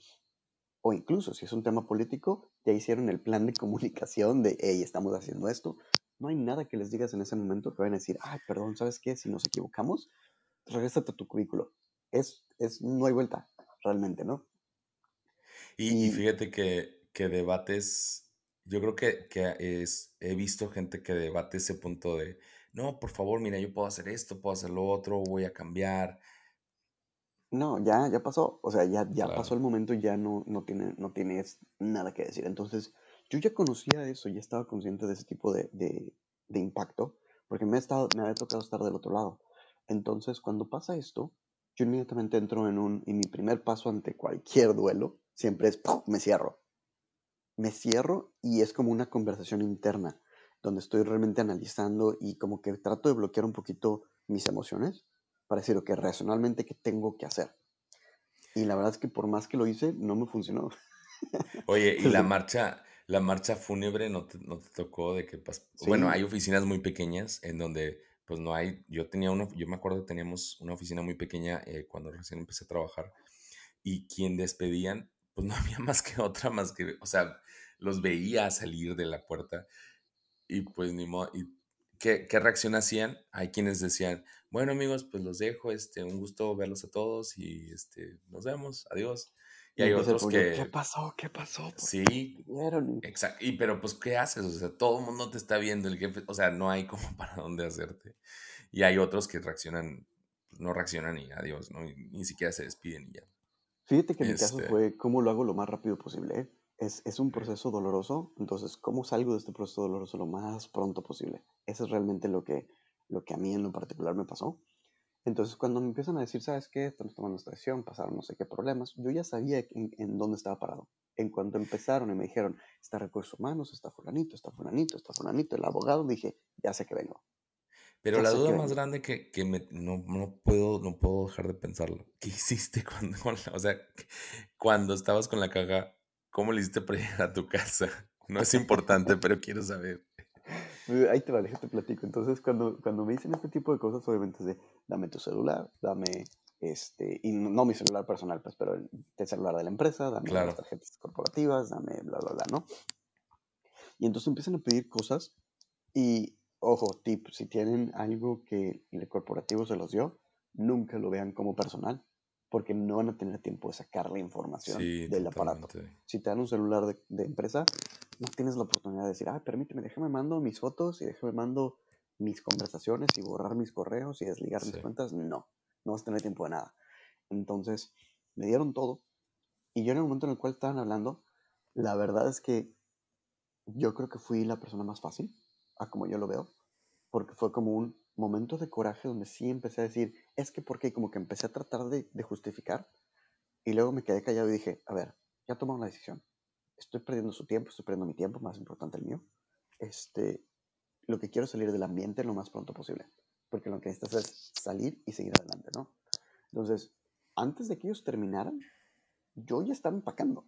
o incluso si es un tema político, ya hicieron el plan de comunicación de, hey, estamos haciendo esto. No hay nada que les digas en ese momento que vayan a decir, ay, perdón, ¿sabes qué? Si nos equivocamos, regrésate a tu cubículo. Es, es, no hay vuelta, realmente, ¿no? Y, y fíjate que, que debates yo creo que, que es, he visto gente que debate ese punto de, no, por favor, mira, yo puedo hacer esto, puedo hacer lo otro, voy a cambiar. No, ya, ya pasó. O sea, ya, ya pasó el momento y ya no, no, tiene, no tienes nada que decir. Entonces, yo ya conocía eso, ya estaba consciente de ese tipo de, de, de impacto, porque me, ha estado, me había tocado estar del otro lado. Entonces, cuando pasa esto, yo inmediatamente entro en un, y mi primer paso ante cualquier duelo siempre es, ¡pum! me cierro me cierro y es como una conversación interna, donde estoy realmente analizando y como que trato de bloquear un poquito mis emociones para decir, ok, racionalmente, ¿qué tengo que hacer? Y la verdad es que por más que lo hice, no me funcionó. (laughs) Oye, ¿y la marcha, la marcha fúnebre no te, no te tocó de que Bueno, hay oficinas muy pequeñas en donde pues no hay, yo tenía uno, yo me acuerdo que teníamos una oficina muy pequeña eh, cuando recién empecé a trabajar y quien despedían pues (laughs) no había más que otra, más que, o sea, los veía salir de la puerta y pues ni modo, y ¿qué, qué reacción hacían? Hay quienes decían, bueno amigos, pues los dejo, este, un gusto verlos a todos y este, nos vemos, adiós. Y, hay otros que... ¿Qué pasó? ¿Qué pasó? Sí. Exacto. Y pero pues, ¿qué haces? O sea, todo el mundo te está viendo, el jefe, o sea, no hay como (laughs) para dónde hacerte. Y hay otros que reaccionan, no reaccionan y adiós, ¿no? ni siquiera se despiden y ya. Fíjate que mi caso este fue cómo lo hago lo más rápido posible. ¿eh? Es, es, un proceso doloroso, entonces, ¿cómo salgo de este proceso doloroso lo más pronto posible? Eso es realmente lo que, lo que a mí en lo particular me pasó. Entonces, cuando me empiezan a decir, ¿sabes qué? Estamos tomando esta decisión, pasaron no sé qué problemas, yo ya sabía en, en, dónde estaba parado. En cuanto empezaron y me dijeron, está recursos humanos, está fulanito, está fulanito, está fulanito, el abogado, dije, ya sé que vengo. Pero la duda más grande que, que me, no, no, puedo, no puedo dejar de pensarlo. ¿Qué hiciste (laughs) cuando, o sea, cuando estabas con la caja? ¿Cómo le hiciste para (laughs) llegar a tu casa? No es importante, pero quiero saber. Ahí te va, déjate platico. Entonces, cuando, cuando me dicen este tipo de cosas, obviamente es de, dame tu celular, dame, este, y no, mi celular personal, pues, pero el, celular de la empresa, dame las tarjetas corporativas, dame bla, bla, bla, ¿no? Y entonces empiezan a pedir cosas y Ojo, tip, si tienen algo que el corporativo se los dio, nunca lo vean como personal, porque no van a tener tiempo de sacar la información del aparato. Si te dan un celular de, empresa, no tienes la oportunidad de decir, ah, permíteme, déjame mando mis fotos y déjame mando mis conversaciones y borrar mis correos y desligar mis cuentas. No, no vas a tener tiempo de nada. Entonces, me dieron todo. Y yo en el momento en el cual estaban hablando, la verdad es que yo creo que fui la persona más fácil como yo lo veo, porque fue como un momento de coraje donde sí empecé a decir, es que porque como que empecé a tratar de, justificar y luego me quedé callado y dije, a ver, ya tomaron la decisión, estoy perdiendo su tiempo, estoy perdiendo mi tiempo, más importante el mío, este, lo que quiero es salir del ambiente lo más pronto posible, porque lo que necesitas es salir y seguir adelante, ¿no? Entonces, antes de que ellos terminaran, yo ya estaba empacando.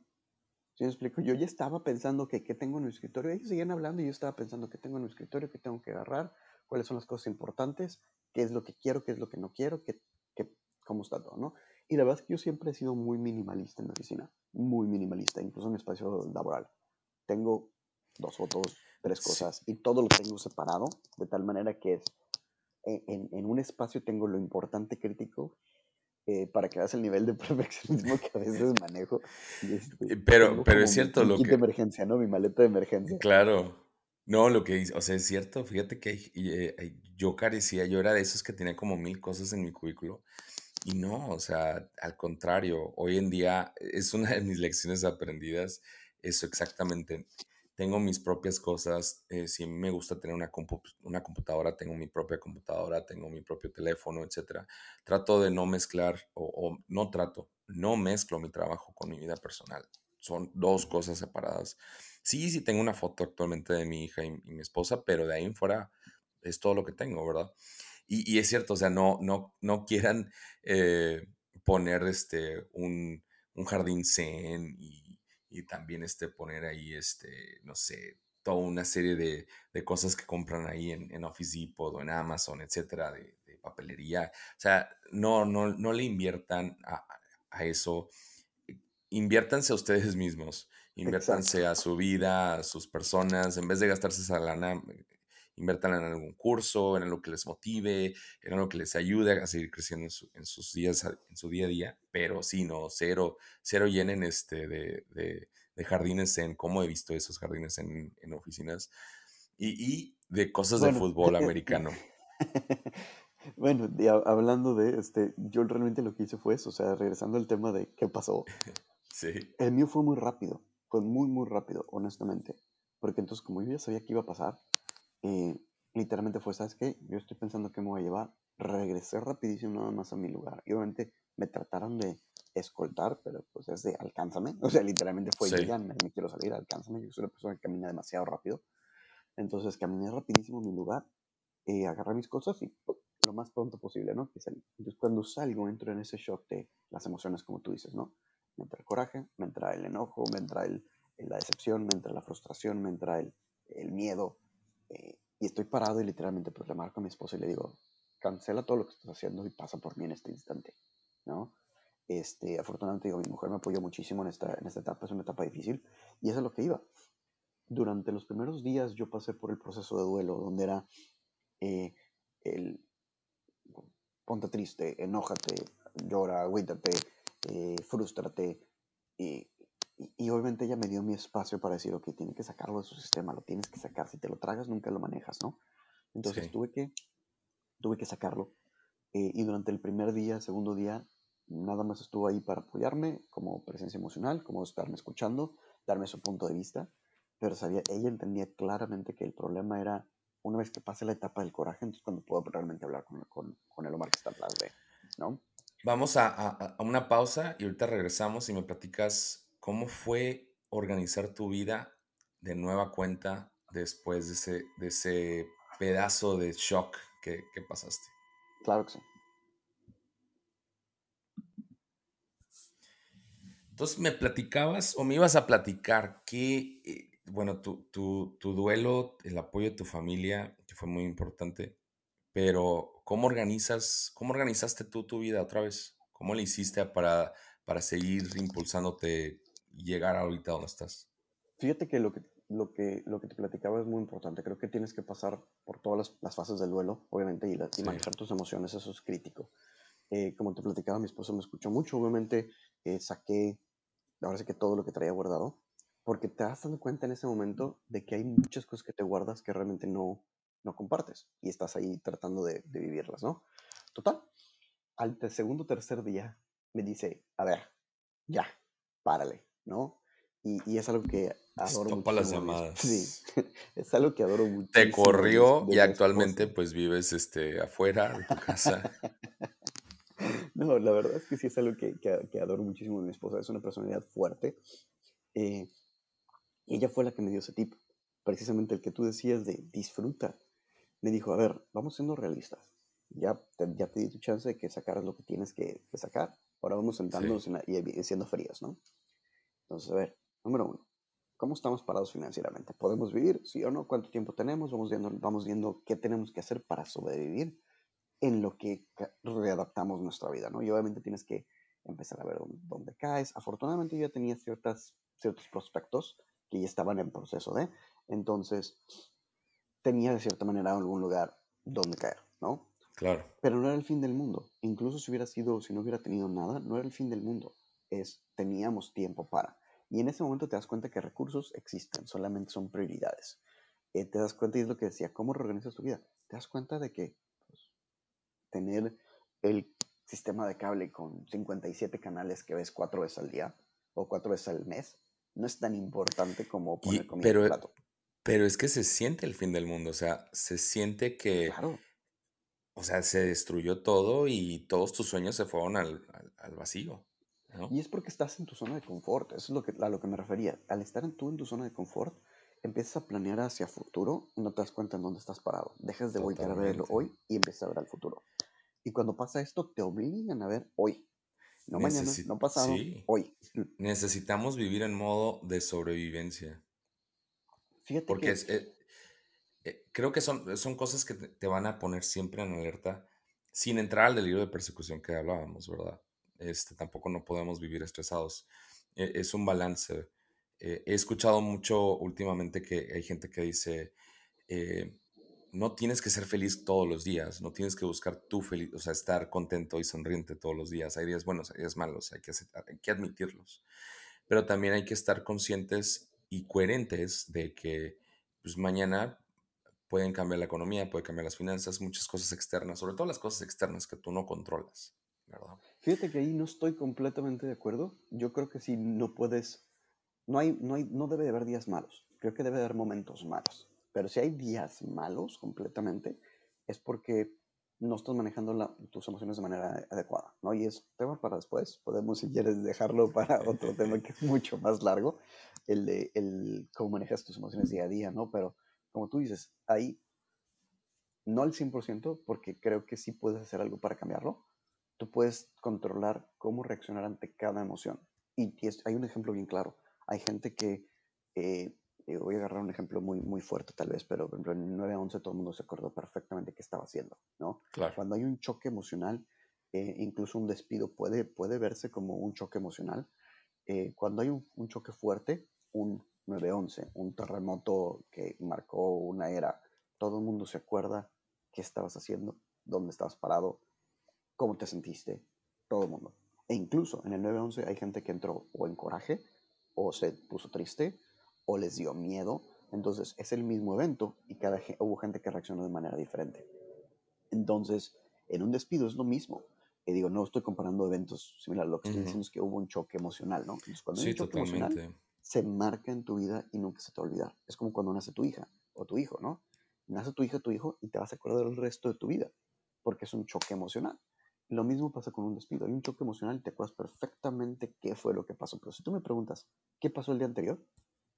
¿Sí me explico? Yo ya estaba pensando que qué tengo en mi escritorio. Ellos seguían hablando y yo estaba pensando qué tengo en mi escritorio, qué tengo que agarrar, cuáles son las cosas importantes, qué es lo que quiero, qué es lo que no quiero, qué, qué, cómo está todo, ¿no? Y la verdad es que yo siempre he sido muy minimalista en la oficina, muy minimalista, incluso en mi espacio laboral. Tengo dos fotos, tres cosas y todo lo tengo separado de tal manera que es en, en, un espacio tengo lo importante crítico eh, para que veas el nivel de (laughs) perfeccionismo que a veces manejo. Este, eh, pero, pero es cierto lo que... de emergencia, ¿no? Mi maleta de emergencia. Claro. No, lo que o sea, es cierto, fíjate que eh, yo carecía, yo era de esos que tenía como mil cosas en mi cubículo y no, o sea, al contrario, hoy en día es una de mis lecciones aprendidas, eso exactamente tengo mis propias cosas. Eh, si me gusta tener una, computadora, tengo mi propia computadora, tengo mi propio teléfono, etc. Trato de no mezclar, o, no trato, no mezclo mi trabajo con mi vida personal. Son dos cosas separadas. Sí, sí tengo una foto actualmente de mi hija y, mi esposa, pero de ahí en fuera es todo lo que tengo, ¿verdad? Y, es cierto, o sea, no, no, no quieran eh, poner este, un, un jardín zen y y también este, poner ahí, este, no sé, toda una serie de, de cosas que compran ahí en, en, Office Depot o en Amazon, etcétera, de, de papelería. O sea, no, no, no le inviertan a, a eso. Inviértanse a ustedes mismos, inviértanse a su vida, a sus personas, en vez de gastarse esa lana, inviertan en algún curso, en algo que les motive, en algo que les ayude a seguir creciendo en, sus días, en su día a día, pero sí, no, cero, cero llenen este de, de, jardines en, cómo he visto esos jardines en, en oficinas, y, de cosas de fútbol americano. (laughs) bueno, hablando de, este, yo realmente lo que hice fue eso, o sea, regresando al tema de qué pasó. Sí. El mío fue muy rápido, fue muy, muy rápido, honestamente. Porque entonces, como yo ya sabía que iba a pasar, y literalmente fue, ¿sabes qué? Yo estoy pensando que me voy a llevar. Regresé rapidísimo nada más a mi lugar. Y obviamente me trataron de escoltar, pero pues es de alcánzame. (laughs) O sea, literalmente fue, sí. ya me, quiero salir, alcánzame. Yo soy una persona que camina demasiado rápido. Entonces caminé rapidísimo a mi lugar, eh, agarré mis cosas y lo más pronto posible, ¿no? Que salí. Entonces cuando salgo entro en ese shock de las emociones, como tú dices, ¿no? Me entra el coraje, me entra el enojo, me entra el, la decepción, me entra la frustración, me entra el, el miedo, eh, y estoy parado y literalmente pues le marco a mi esposa y le digo, cancela todo lo que estás haciendo y pasa por mí en este instante, ¿no? Este, afortunadamente digo, mi mujer me apoyó muchísimo en esta, en esta etapa, es una etapa difícil y eso es lo que iba. Durante los primeros días yo pasé por el proceso de duelo, donde era eh, el ponte triste, enójate, llora, agüítate, eh, frústrate, y y, obviamente ella me dio mi espacio para decir, ok, tiene que sacarlo de su sistema, lo tienes que sacar. Si te lo tragas, nunca lo manejas, ¿no? Entonces tuve, que, tuve que sacarlo. Eh, y durante el primer día, segundo día, nada más estuvo ahí para apoyarme como presencia emocional, como estarme escuchando, darme su punto de vista. Pero sabía, ella entendía claramente que el problema era una vez que pase la etapa del coraje, entonces cuando puedo realmente hablar con, con, con el Omar que está atrás de, ¿no? Vamos a, a, a, una pausa y ahorita regresamos y me platicas ¿Cómo fue organizar tu vida de nueva cuenta después de ese, de ese pedazo de shock que, pasaste? Claro que sí. Entonces me platicabas o me ibas a platicar que, eh, bueno, tu, tu, tu, duelo, el apoyo de tu familia, que fue muy importante, pero ¿cómo organizas, cómo organizaste tú tu vida otra vez? ¿Cómo le hiciste para, para seguir impulsándote llegar ahorita donde estás? Fíjate que lo que, lo que, lo que te platicaba es muy importante. Creo que tienes que pasar por todas las, fases del duelo, obviamente, y, manejar tus emociones, eso es crítico. Eh, como te platicaba, mi esposo me escuchó mucho, obviamente eh, saqué, ahora sí que todo lo que traía guardado, porque te das dando cuenta en ese momento de que hay muchas cosas que te guardas que realmente no, no compartes y estás ahí tratando de, de vivirlas, ¿no? Total, al segundo tercer día me dice, a ver, ya, párale, ¿no? Y, y es algo que adoro mucho. las llamadas. Sí, (laughs) es algo que adoro mucho. Te corrió y actualmente pues vives este, afuera de tu casa. (laughs) no, la verdad es que sí es algo que, que, adoro muchísimo de mi esposa. Es una personalidad fuerte. Eh, y ella fue la que me dio ese tip. Precisamente el que tú decías de disfruta. Me dijo, a ver, vamos siendo realistas. Ya te, ya te di tu chance de que sacaras lo que tienes que, sacar. Ahora vamos sentándonos y siendo fríos, ¿no? Entonces, a ver, número uno, ¿cómo estamos parados financieramente? ¿Podemos vivir? ¿Sí o no? ¿Cuánto tiempo tenemos? Vamos viendo, vamos viendo qué tenemos que hacer para sobrevivir en lo que readaptamos nuestra vida, ¿no? Y obviamente tienes que empezar a ver dónde, caes. Afortunadamente yo ya tenía ciertas, ciertos prospectos que ya estaban en proceso de, entonces tenía de cierta manera algún lugar donde caer, ¿no? Claro. Pero no era el fin del mundo. Incluso si hubiera sido, si no hubiera tenido nada, no era el fin del mundo. Es, teníamos tiempo para. Y en ese momento te das cuenta que recursos existen, solamente son prioridades. Eh, te das cuenta, y es lo que decía, ¿cómo reorganizas tu vida? Te das cuenta de que pues, tener el sistema de cable con 57 canales que ves cuatro veces al día o cuatro veces al mes no es tan importante como poner comida pero, en plato. Pero es que se siente el fin del mundo, o sea, se siente que, Claro, o sea, se destruyó todo y todos tus sueños se fueron al, al- al vacío, ¿no? y es porque estás en tu zona de confort, eso es lo que, a lo que me refería. Al estar en tú en tu zona de confort, empiezas a planear hacia futuro y no te das cuenta en dónde estás parado. Dejas de voltear a verlo hoy y empiezas a ver al futuro. Y cuando pasa esto, te obligan a ver hoy. No mañana, Necesi- no pasado, sí, hoy. necesitamos vivir en modo de sobrevivencia, Fíjate porque que, es, eh, eh, creo que son, son cosas que te, te van a poner siempre en alerta, sin entrar al delirio de persecución que hablábamos, ¿verdad? Este, tampoco no podemos vivir estresados. Eh, es un balance. Eh, he escuchado mucho últimamente que hay gente que dice, eh, no tienes que ser feliz todos los días, no tienes que buscar tu feliz, o sea, estar contento y sonriente todos los días. Hay días buenos, hay días malos, hay que, aceptar- hay que admitirlos. Pero también hay que estar conscientes y coherentes de que pues, mañana pueden cambiar la economía, puede cambiar las finanzas, muchas cosas externas, sobre todo las cosas externas que tú no controlas, fíjate que ahí no estoy completamente de acuerdo. Yo creo que si no puedes, no hay, no hay, no debe de haber días malos. Creo que debe de haber momentos malos. Pero si hay días malos completamente, es porque no estás manejando tus emociones de manera adecuada, ¿no? Y es tema para después. Podemos, si quieres, dejarlo para otro tema que es mucho más largo, el de el cómo manejas tus emociones día a día, ¿no? Pero como tú dices, ahí no al 100%, porque creo que sí puedes hacer algo para cambiarlo. Tú puedes controlar cómo reaccionar ante cada emoción. Y, y es- hay un ejemplo bien claro. Hay gente que, eh, eh, voy a agarrar un ejemplo muy, muy fuerte tal vez, pero por ejemplo en el 9-11 todo el mundo se acordó perfectamente qué estaba haciendo, ¿no? Claro. Cuando hay un choque emocional, eh, incluso un despido puede, puede verse como un choque emocional. Eh, cuando hay un, un choque fuerte, un 9-11, un terremoto que marcó una era, todo el mundo se acuerda qué estabas haciendo, dónde estabas parado, cómo te sentiste, todo el mundo. E incluso en el 911 hay gente que entró o en coraje, o se puso triste, o les dio miedo. Entonces es el mismo evento y cada, hubo gente que reaccionó de manera diferente. Entonces, en un despido es lo mismo. Y digo, no estoy comparando eventos similares, lo que estoy Ujú. diciendo es que hubo un choque emocional, ¿no? Entonces, cuando hay Sí, un choque emocional, totalmente. Se marca en tu vida y nunca se te va a olvidar. Es como cuando nace tu hija o tu hijo, ¿no? Nace tu hija, tu hijo y te vas a acordar el resto de tu vida, porque es un choque emocional. Lo mismo pasa con un despido. Hay un choque emocional y te acuerdas perfectamente qué fue lo que pasó. Pero si tú me preguntas, ¿qué pasó el día anterior?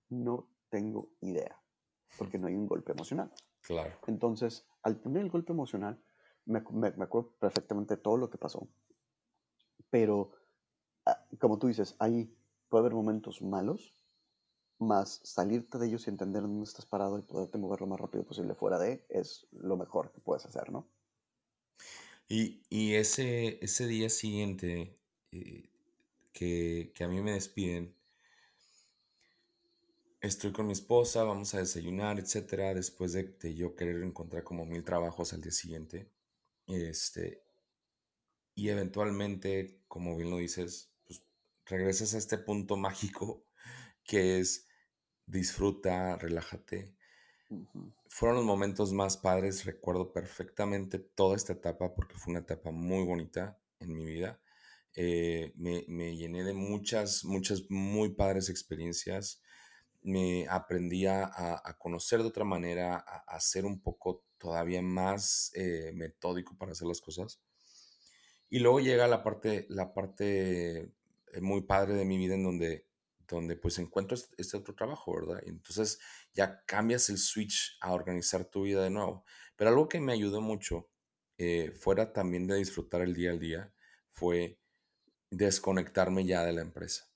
No tengo idea, porque no hay un golpe emocional. Claro. Entonces, al tener el golpe emocional, me, me- me acuerdo perfectamente de todo lo que pasó. Pero, ah, como tú dices, ahí puede haber momentos malos, más salirte de ellos y entender dónde estás parado y poderte mover lo más rápido posible fuera de, es lo mejor que puedes hacer, ¿no? Y, y ese, ese día siguiente eh, que, que a mí me despiden, estoy con mi esposa, vamos a desayunar, etcétera, después de, de yo querer encontrar como mil trabajos al día siguiente. Este, y eventualmente, como bien lo dices, pues regresas a este punto (laughs) mágico que es disfruta, relájate. Fueron los momentos más padres, recuerdo perfectamente toda esta etapa porque fue una etapa muy bonita en mi vida. Eh, me, me llené de muchas, muchas muy padres experiencias. Me aprendí a, a- a conocer de otra manera, a, a ser un poco todavía más eh, metódico para hacer las cosas. Y luego llega la parte, la parte eh, muy padre de mi vida en donde, donde pues encuentro este, otro trabajo, ¿verdad? Y entonces ya cambias el switch a organizar tu vida de nuevo. Pero algo que me ayudó mucho, eh, fuera también de disfrutar el día al día, fue desconectarme ya de la empresa,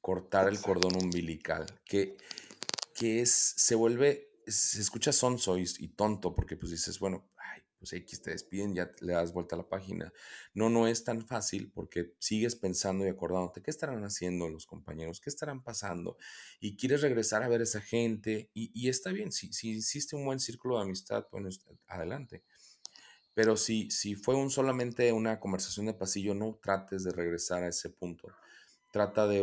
cortar el cordón umbilical, que, que es, se vuelve, se escucha sonso y, y tonto, porque pues dices, bueno, pues X te despiden, ya le das vuelta a la página. No, no es tan fácil porque sigues pensando y acordándote qué estarán haciendo los compañeros, qué estarán pasando, y quieres regresar a ver a esa gente, y, y está bien, si, si hiciste un buen círculo de amistad, bueno, adelante. Pero si, si fue un, solamente una conversación de pasillo, no trates de regresar a ese punto. Trata de,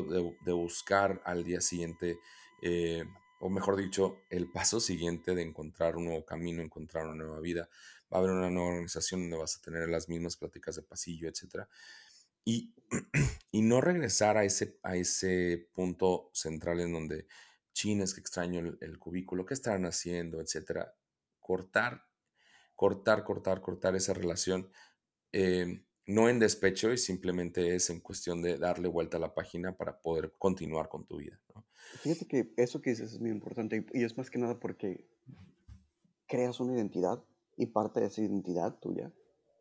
buscar al día siguiente, eh, o mejor dicho, el paso siguiente de encontrar un nuevo camino, encontrar una nueva vida. Va a una nueva organización donde vas a tener las mismas pláticas de pasillo, etc. Y, (clears throat) y no regresar a ese, a ese punto central en donde, chines que extraño el, cubículo, qué estarán haciendo, etcétera. Cortar, cortar, cortar, cortar esa relación. Em, no en despecho y simplemente es en cuestión de darle vuelta a la página para poder continuar con tu vida. Fíjate que eso que dices es muy importante y es más que nada porque creas una identidad y parte de esa identidad tuya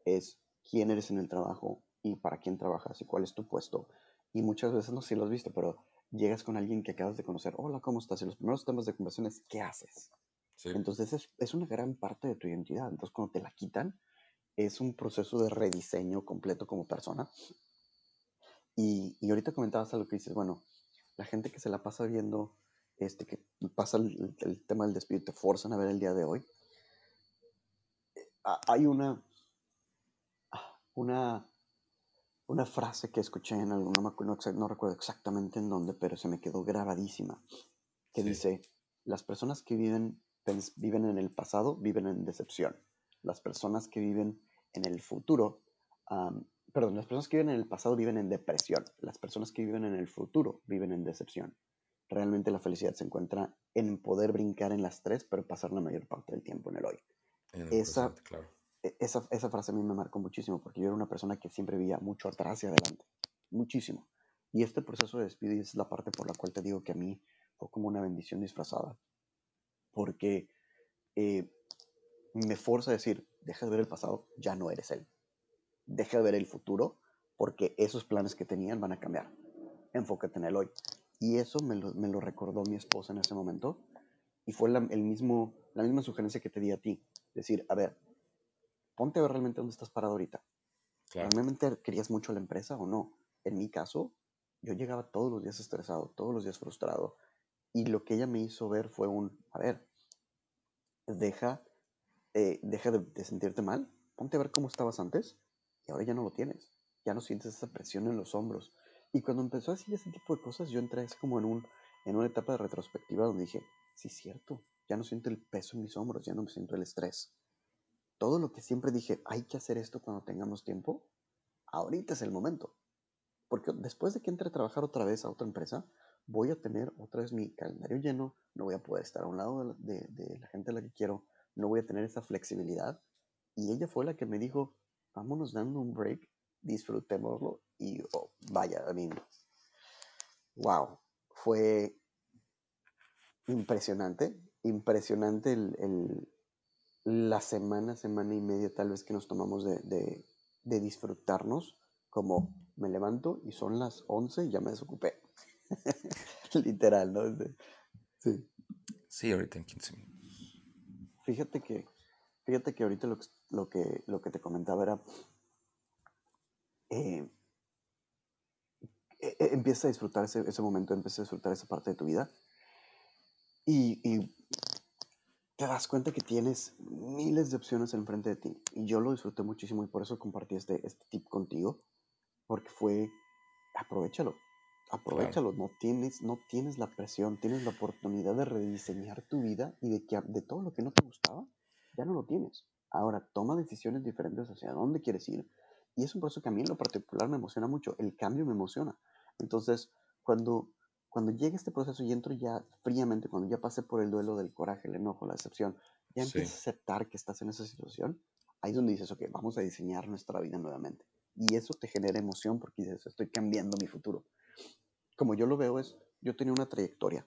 es quién eres en el trabajo y para quién trabajas y cuál es tu puesto. Y muchas veces, no sé si lo has visto, pero llegas con alguien que acabas de conocer, hola, ¿cómo estás? Y los primeros temas de conversación es, ¿qué haces? Entonces es, es, una gran parte de tu identidad. Entonces cuando te la quitan, es un proceso de rediseño completo como persona. Y, y ahorita comentabas algo que dices, bueno, la gente que se la pasa viendo, este, que pasa el, el tema del despido, te forzan a ver el día de hoy. Hay una, una una frase que escuché en algún, no, no, recuerdo exactamente en dónde, pero se me quedó grabadísima, que dice, las personas que viven, viven en el pasado viven en decepción. Las personas que viven en el futuro, perdón, las personas que viven en el pasado viven en depresión. Las personas que viven en el futuro viven en decepción. Realmente la felicidad se encuentra en poder brincar en las tres, pero pasar la mayor parte del tiempo en el hoy. Esa, claro. E, esa, esa, frase a mí me marcó muchísimo porque yo era una persona que siempre veía mucho atrás y adelante, muchísimo. Y este proceso de despido es la parte por la cual te digo que a mí fue como una bendición disfrazada, porque eh, me forza a decir, deja de ver el pasado, ya no eres él. Deja de ver el futuro, porque esos planes que tenían van a cambiar. Enfócate en el hoy. Y eso me lo, me lo recordó mi esposa en ese momento, y fue la, el mismo, la misma sugerencia que te di a ti. Decir, a ver, ponte a ver realmente dónde estás parado ahorita. ¿Realmente querías mucho la empresa o no? En mi caso, yo llegaba todos los días estresado, todos los días frustrado. Y lo que ella me hizo ver fue un, a ver, deja, eh, deja de, sentirte mal, ponte a ver cómo estabas antes y ahora ya no lo tienes. Ya no sientes esa presión en los hombros. Y cuando empezó a decir ese tipo de cosas, yo entré así como en, un, en una etapa de retrospectiva donde dije, sí, cierto, ya no siento el peso en mis hombros, ya no me siento el estrés todo lo que siempre dije, hay que hacer esto cuando tengamos tiempo, ahorita es el momento. Porque después de que entre a trabajar otra vez a otra empresa, voy a tener otra vez mi calendario lleno, no voy a poder estar a un lado de, la gente a la que quiero, no voy a tener esa flexibilidad. Y ella fue la que me dijo, vámonos dando un break, disfrutémoslo y oh, vaya, a mí, wow, fue impresionante, impresionante el, la semana, semana y media tal vez que nos tomamos de, disfrutarnos, como me levanto y son las 11 y ya me desocupé. (laughs) Literal, ¿no? Sí. Sí, ahorita en 15 minutos. Fíjate que, fíjate que ahorita lo, lo, que, lo que te comentaba era, eh, e, e, empieza a disfrutar ese, ese, momento, empieza a disfrutar esa parte de tu vida. Y, y te das cuenta que tienes miles de opciones enfrente de ti. Y yo lo disfruté muchísimo y por eso compartí este, este tip contigo, porque fue, aprovechalo, aprovechalo, no, tienes, no tienes la presión, tienes la oportunidad de rediseñar tu vida y de que de todo lo que no te gustaba, ya no lo tienes. Ahora toma decisiones diferentes hacia dónde quieres ir. Y es un proceso que a mí en lo particular me emociona mucho, el cambio me emociona. Entonces, cuando cuando llegue este proceso y entro ya fríamente, cuando ya pasé por el duelo del coraje, el enojo, la decepción, ya empiezas a aceptar que estás en esa situación, ahí es donde dices, ok, vamos a diseñar nuestra vida nuevamente. Y eso te genera emoción porque dices, estoy cambiando mi futuro. Como yo lo veo es, yo tenía una trayectoria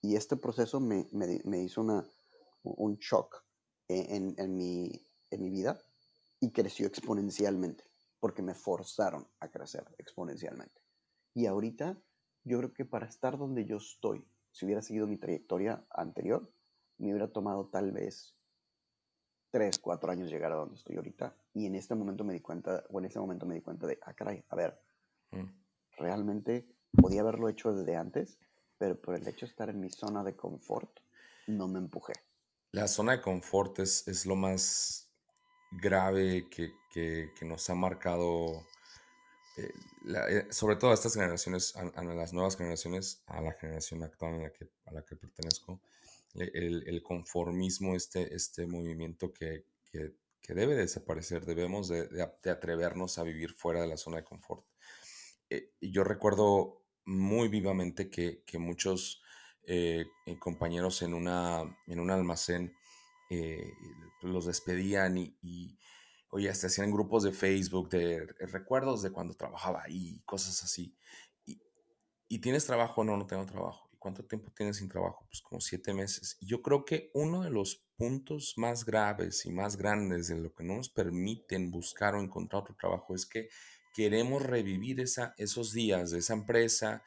y este proceso me, me, me hizo una, un shock en, en, mi, en mi vida y creció exponencialmente porque me forzaron a crecer exponencialmente. Y ahorita yo creo que para estar donde yo estoy, si hubiera seguido mi trayectoria anterior, me hubiera tomado tal vez tres, cuatro años llegar a donde estoy ahorita. Y en este momento me di cuenta, o en ese momento me di cuenta de, ah, caray, a ver, mm. realmente podía haberlo hecho desde antes, pero por el hecho de estar en mi zona de confort, no me empujé. La zona de confort es, es lo más grave que, que, nos ha marcado, eh, eh, sobre todo a estas generaciones, a, las nuevas generaciones, a la generación actual la que, a la que pertenezco, el, conformismo, este, este movimiento que, que, debe desaparecer, debemos de, de, atrevernos a vivir fuera de la zona de confort. Eh, yo recuerdo muy vivamente que, que muchos compañeros en, una, en un almacén los despedían y oye, hasta hacían grupos de Facebook de recuerdos de cuando trabajaba ahí, cosas así. Y, y, tienes trabajo? No, no tengo trabajo. ¿Y cuánto tiempo tienes sin trabajo? Pues como siete meses. Y yo creo que uno de los puntos más graves y más grandes de lo que no nos permiten buscar o encontrar otro trabajo es que queremos revivir esa, esos días de esa empresa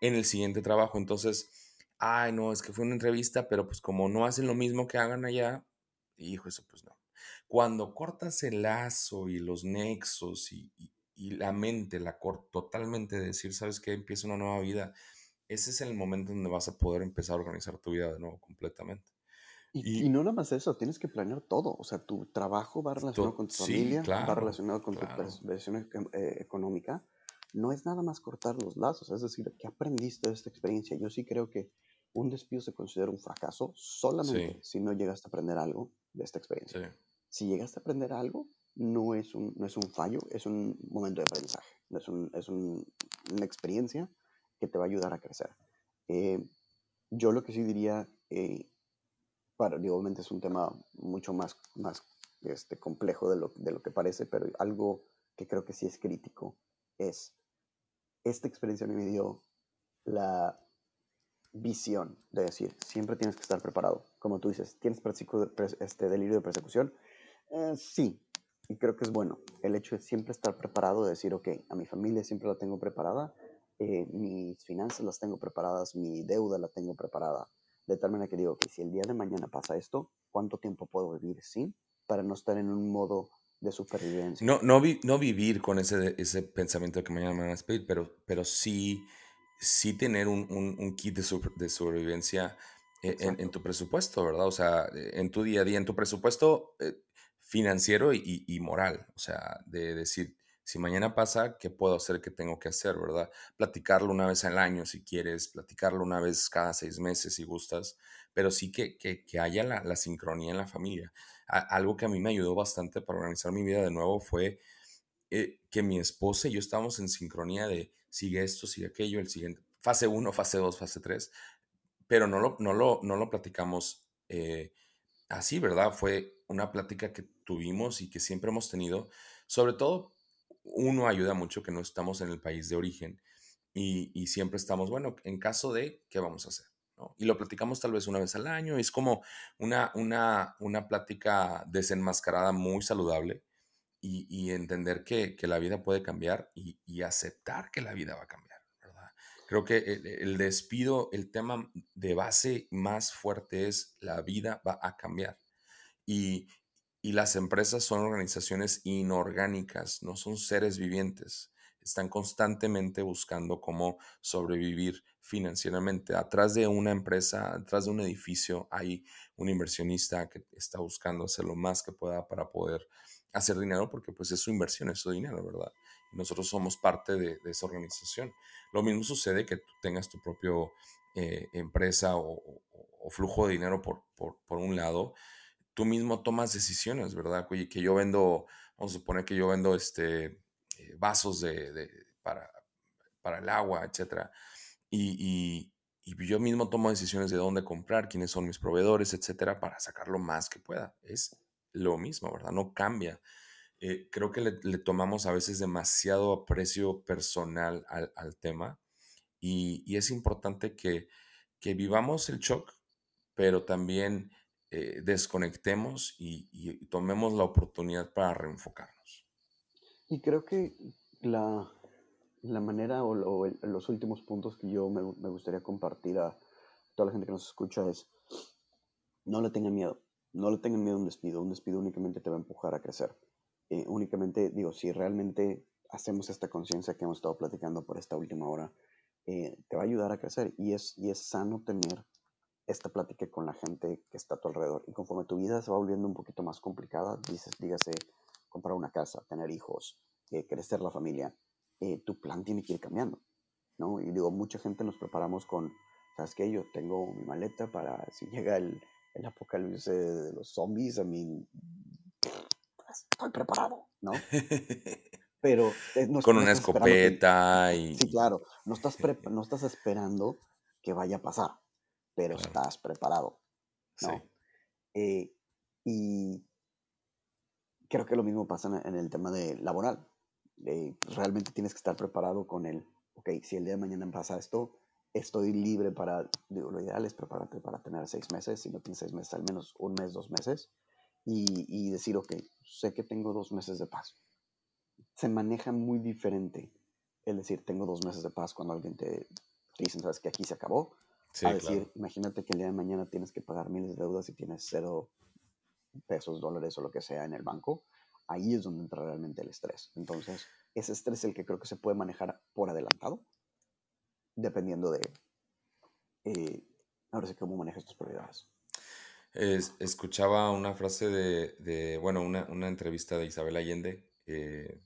en el siguiente trabajo. Entonces, ay, no, es que fue una entrevista, pero pues como no hacen lo mismo que hagan allá, hijo, eso pues no. Cuando cortas el lazo y los nexos y, la mente la corta totalmente de decir, sabes que empieza una nueva vida, ese es el momento donde vas a poder empezar a organizar tu vida de nuevo completamente. Y, no nada más eso, tienes que planear todo. O sea, tu trabajo va relacionado con tu familia, va relacionado con tu versión eh, económica. No es nada más cortar los lazos, es decir, ¿qué aprendiste de esta experiencia? Yo sí creo que un despido se considera un fracaso solamente si no llegaste a aprender algo de esta experiencia. Si llegaste a aprender algo, no es un, no es un fallo, es un momento de aprendizaje, es, un, es un, una experiencia que te va a ayudar a crecer. Eh, yo lo que sí diría, eh, para, obviamente es un tema mucho más, más este, complejo de lo, de lo que parece, pero algo que creo que sí es crítico es, esta experiencia me dio la visión de decir, siempre tienes que estar preparado. Como tú dices, ¿tienes este delirio de persecución? Eh, sí, y creo que es bueno. El hecho de siempre estar preparado, de decir, ok, a mi familia siempre la tengo preparada, eh, mis finanzas las tengo preparadas, mi deuda la tengo preparada, de tal manera que digo, que si el día de mañana pasa esto, ¿cuánto tiempo puedo vivir sin? Para no estar en un modo de supervivencia. No, no, no vivir con ese, ese pensamiento de que mañana me van a despedir, pero, pero sí sí tener un, un, kit de, de sobrevivencia e, en, en, tu presupuesto, ¿verdad? O sea, en tu día a día, en tu presupuesto eh, financiero y, y, moral, o sea, de decir, si mañana pasa, ¿qué puedo hacer? ¿Qué tengo que hacer? ¿Verdad? Platicarlo una vez al año si quieres, platicarlo una vez cada seis meses si gustas, pero sí que, que, que haya la, la, sincronía en la familia. algo que a mí me ayudó bastante para organizar mi vida de nuevo fue eh, que mi esposa y yo estábamos en sincronía de sigue esto, sigue aquello, el siguiente, fase 1, fase 2, fase 3, pero no lo, no lo, no lo platicamos eh, así, ¿verdad? Fue una plática que tuvimos y que siempre hemos tenido, sobre todo uno ayuda mucho que no estamos en el país de origen y, y siempre estamos, bueno, en caso de, ¿qué vamos a hacer? ¿no? Y lo platicamos tal vez una vez al año, es como una, una, una plática desenmascarada muy saludable y, entender que, la vida puede cambiar y, aceptar que la vida va a cambiar. Creo que el, despido, el tema de base más fuerte es la vida va a cambiar. Y, y las empresas son organizaciones inorgánicas, no son seres vivientes. Están constantemente buscando cómo sobrevivir financieramente. Atrás de una empresa, atrás de un edificio, hay un inversionista que está buscando hacer lo más que pueda para poder hacer dinero porque pues es su inversión, es su dinero, ¿verdad? Nosotros somos parte de, esa organización. Lo mismo sucede que tú tengas tu propio eh, empresa o, flujo de dinero por, por, un lado, tú mismo tomas decisiones, ¿verdad? Que yo vendo, vamos a suponer que yo vendo este, eh, vasos de, para, para el agua, etcétera. Y, y, y, yo mismo tomo decisiones de dónde comprar, quiénes son mis proveedores, etcétera, para sacar lo más que pueda. Es lo mismo, ¿verdad? No cambia. Eh, creo que le, tomamos a veces demasiado aprecio personal al, tema y, es importante que, vivamos el shock, pero también eh, desconectemos y, tomemos la oportunidad para reenfocarnos. Y creo que la, manera o, los últimos puntos que yo me, me gustaría compartir a toda la gente que nos escucha es, no le tengan miedo no le tengan miedo a un despido. Un despido únicamente te va a empujar a crecer. Eh, únicamente, digo, si realmente hacemos esta conciencia que hemos estado platicando por esta última hora, eh, te va a ayudar a crecer. Y es, y es sano tener esta plática con la gente que está a tu alrededor. Y conforme tu vida se va volviendo un poquito más complicada, dices, dígase, comprar una casa, tener hijos, eh, crecer la familia, eh, tu plan tiene que ir cambiando, ¿no? Y digo, mucha gente nos preparamos con, ¿sabes qué? Yo tengo mi maleta para si llega el, el apocalipsis de los zombies, a mí estoy preparado, ¿no? (laughs) Pero eh, con una escopeta y... Sí, claro, no estás, (laughs) no estás esperando que vaya a pasar, pero estás preparado, ¿no? Sí. y creo que lo mismo pasa en el tema de laboral. Eh, realmente tienes que estar preparado con el, ok, si el día de mañana pasa esto, estoy libre para, digo, lo ideal es prepararte para tener seis meses, si no tienes seis meses, al menos un mes, dos meses, y, y decir, ok, sé que tengo dos meses de paz. Se maneja muy diferente el decir, tengo dos meses de paz cuando alguien te, dice, sabes que aquí se acabó, a decir, imagínate que el día de mañana tienes que pagar miles de deudas y tienes cero pesos, dólares o lo que sea en el banco, ahí es donde entra realmente el estrés. Entonces, ese estrés es el que creo que se puede manejar por adelantado, dependiendo de, eh, ahora sé cómo manejas tus prioridades. escuchaba una frase de, bueno, una, entrevista de Isabel Allende, que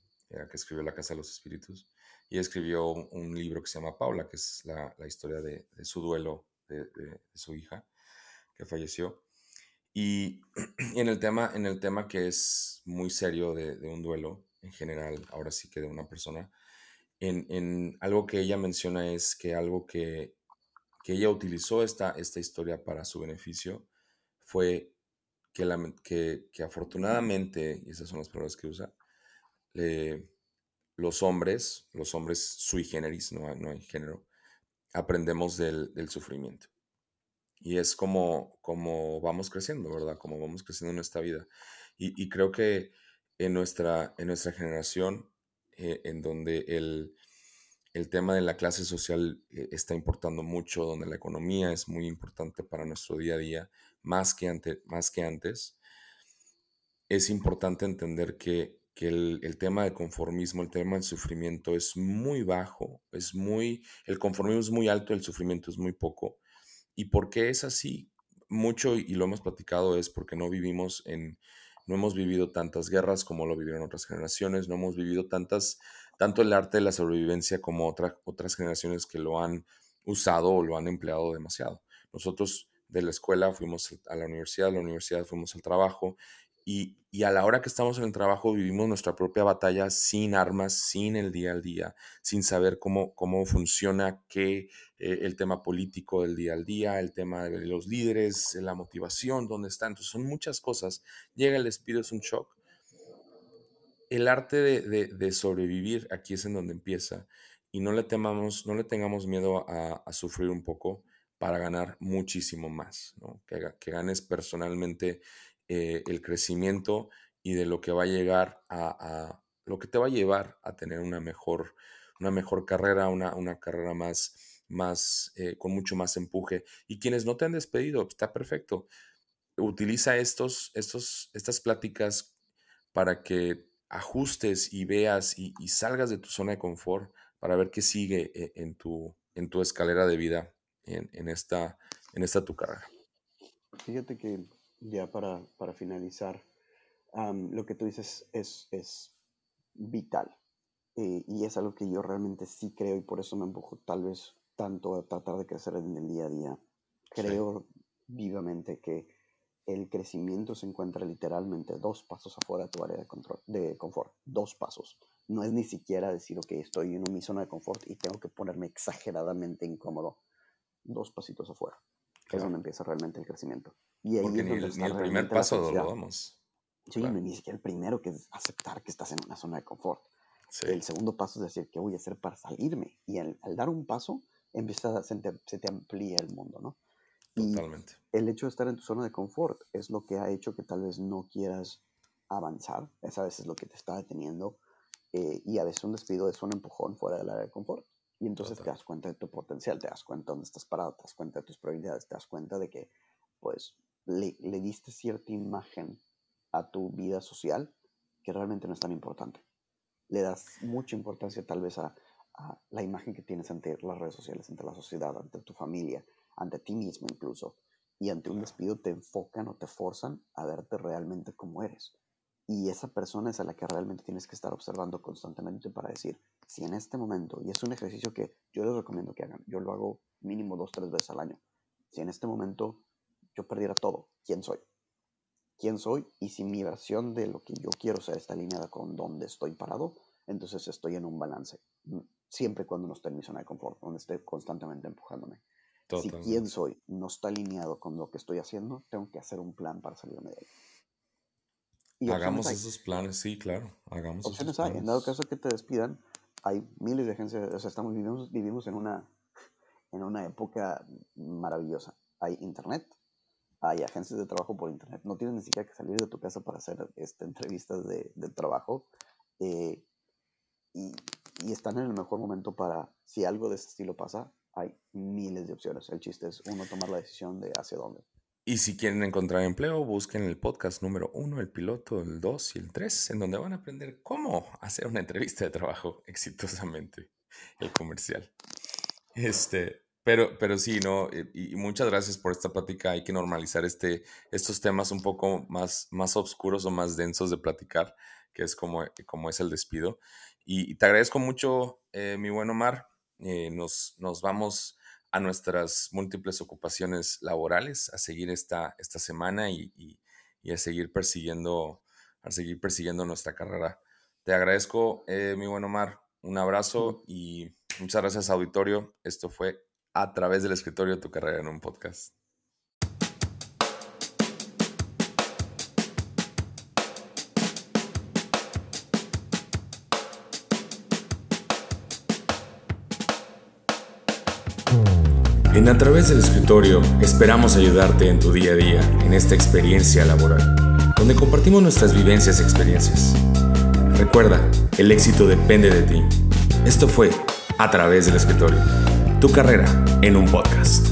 escribió La Casa de los Espíritus, y escribió un, libro que se llama Paula, que es la, historia de, su duelo de, de, su hija que falleció. Y (clears throat) en el tema, en el tema que es muy serio de, un duelo, en general, ahora sí que de una persona, en, algo que ella menciona es que algo que, ella utilizó esta, esta historia para su beneficio fue que, la, que, afortunadamente, y esas son las palabras que usa, los hombres, los hombres sui generis, no, no hay género, aprendemos del, del sufrimiento. Y es como, como vamos creciendo, ¿verdad? Como vamos creciendo en nuestra vida. Y, creo que en nuestra, en nuestra generación, eh, en donde el, tema de la clase social eh, está importando mucho, donde la economía es muy importante para nuestro día a día, más que, ante, más que antes, es importante entender que, el, el, tema del conformismo, el tema del sufrimiento es muy bajo, es muy, el conformismo es muy alto, el sufrimiento es muy poco. ¿Y por qué es así? Mucho, y lo hemos platicado, es porque no vivimos en, no hemos vivido tantas guerras como lo vivieron otras generaciones, no hemos vivido tantas, tanto el arte de la sobrevivencia como otras generaciones que lo han usado o lo han empleado demasiado. Nosotros de la escuela fuimos a la universidad, de la universidad fuimos al trabajo y, a la hora que estamos en el trabajo vivimos nuestra propia batalla sin armas, sin el día al día, sin saber cómo, cómo funciona qué, eh, el tema político del día al día, el tema de los líderes, la motivación, dónde están. Entonces son muchas cosas. Llega el despido, es un shock. El arte de, sobrevivir aquí es en donde empieza y no le, temamos, no le tengamos miedo a, sufrir un poco para ganar muchísimo más, que, que ganes personalmente eh, el crecimiento y de lo que va a llegar a, lo que te va a llevar a tener una mejor, una mejor carrera, una, una carrera más, más eh, con mucho más empuje. Y quienes no te han despedido, está perfecto. Utiliza estos, estos, estas pláticas para que ajustes y veas y, salgas de tu zona de confort para ver qué sigue eh, en tu, en tu escalera de vida en, esta, en esta tu carrera. Fíjate que ya para, para finalizar, lo que tú dices es, es vital. Eh, y es algo que yo realmente sí creo y por eso me empujo tal vez tanto a tratar de crecer en el día a día. Creo vivamente que el crecimiento se encuentra literalmente dos pasos afuera de tu área de, control, de confort. Dos pasos. No es ni siquiera decir, ok, estoy en mi zona de confort y tengo que ponerme exageradamente incómodo. Dos pasitos afuera. Es donde empieza realmente el crecimiento. Y ahí Porque ni, el, primer paso lo damos. Sí, ni siquiera el primero que es aceptar que estás en una zona de confort. El segundo paso es decir, ¿qué voy a hacer para salirme? Y al, dar un paso, empieza, se, te, se te amplía el mundo, ¿no? Totalmente. el hecho de estar en tu zona de confort es lo que ha hecho que tal vez no quieras avanzar. Esa a veces lo que te está deteniendo. Eh, y a veces un despido es un empujón fuera del área de confort. Y entonces te das cuenta de tu potencial, te das cuenta de dónde estás parado, te das cuenta de tus prioridades, te das cuenta de que, pues, le, le diste cierta imagen a tu vida social que realmente no es tan importante. Le das mucha importancia tal vez a, la imagen que tienes ante las redes sociales, ante la sociedad, ante tu familia, ante ti mismo incluso. y ante un despido te enfocan o te forzan a verte realmente como eres. Y esa persona es a la que realmente tienes que estar observando constantemente para decir, si en este momento, y es un ejercicio que yo les recomiendo que hagan, yo lo hago mínimo dos, tres veces al año, si en este momento yo perdiera todo, ¿quién soy? ¿Quién soy? Y si mi versión de lo que yo quiero ser está alineada con donde estoy parado, entonces estoy en un balance. Mm, siempre cuando no esté en mi zona de confort, donde esté constantemente empujándome. Si quién soy no está alineado con lo que estoy haciendo, tengo que hacer un plan para salirme de ahí. Hagamos esos planes, sí, claro. Hagamos opciones hay. En dado caso que te despidan, hay miles de agencias. O sea, estamos, vivimos, vivimos en, una, en una época maravillosa. Hay internet, hay agencias de trabajo por internet. No tienes ni siquiera que salir de tu casa para hacer este, entrevistas de, de trabajo. Eh, y, y, están en el mejor momento para, si algo de este estilo pasa, hay miles de opciones. El chiste es uno tomar la decisión de hacia dónde. Y si quieren encontrar empleo, busquen el podcast número uno, el piloto, el dos y el tres, en donde van a aprender cómo hacer una entrevista de trabajo (laughs) exitosamente, el comercial. Este, pero, pero sí, ¿no? Y, muchas gracias por esta plática. Hay que normalizar este, estos temas un poco más, más oscuros o más densos de platicar, que es como, como es el despido. Y, te agradezco mucho, eh, mi buen Omar. Eh, nos, nos vamos a nuestras múltiples ocupaciones laborales, a seguir esta, esta semana y, a seguir persiguiendo, a seguir persiguiendo nuestra carrera. Te agradezco, eh, mi buen Omar, un abrazo y muchas gracias, auditorio. Esto fue a través del escritorio tu carrera en un podcast. En A través del escritorio esperamos ayudarte en tu día a día en esta experiencia laboral, donde compartimos nuestras vivencias y experiencias. Recuerda, el éxito depende de ti. Esto fue A través del escritorio, tu carrera en un podcast.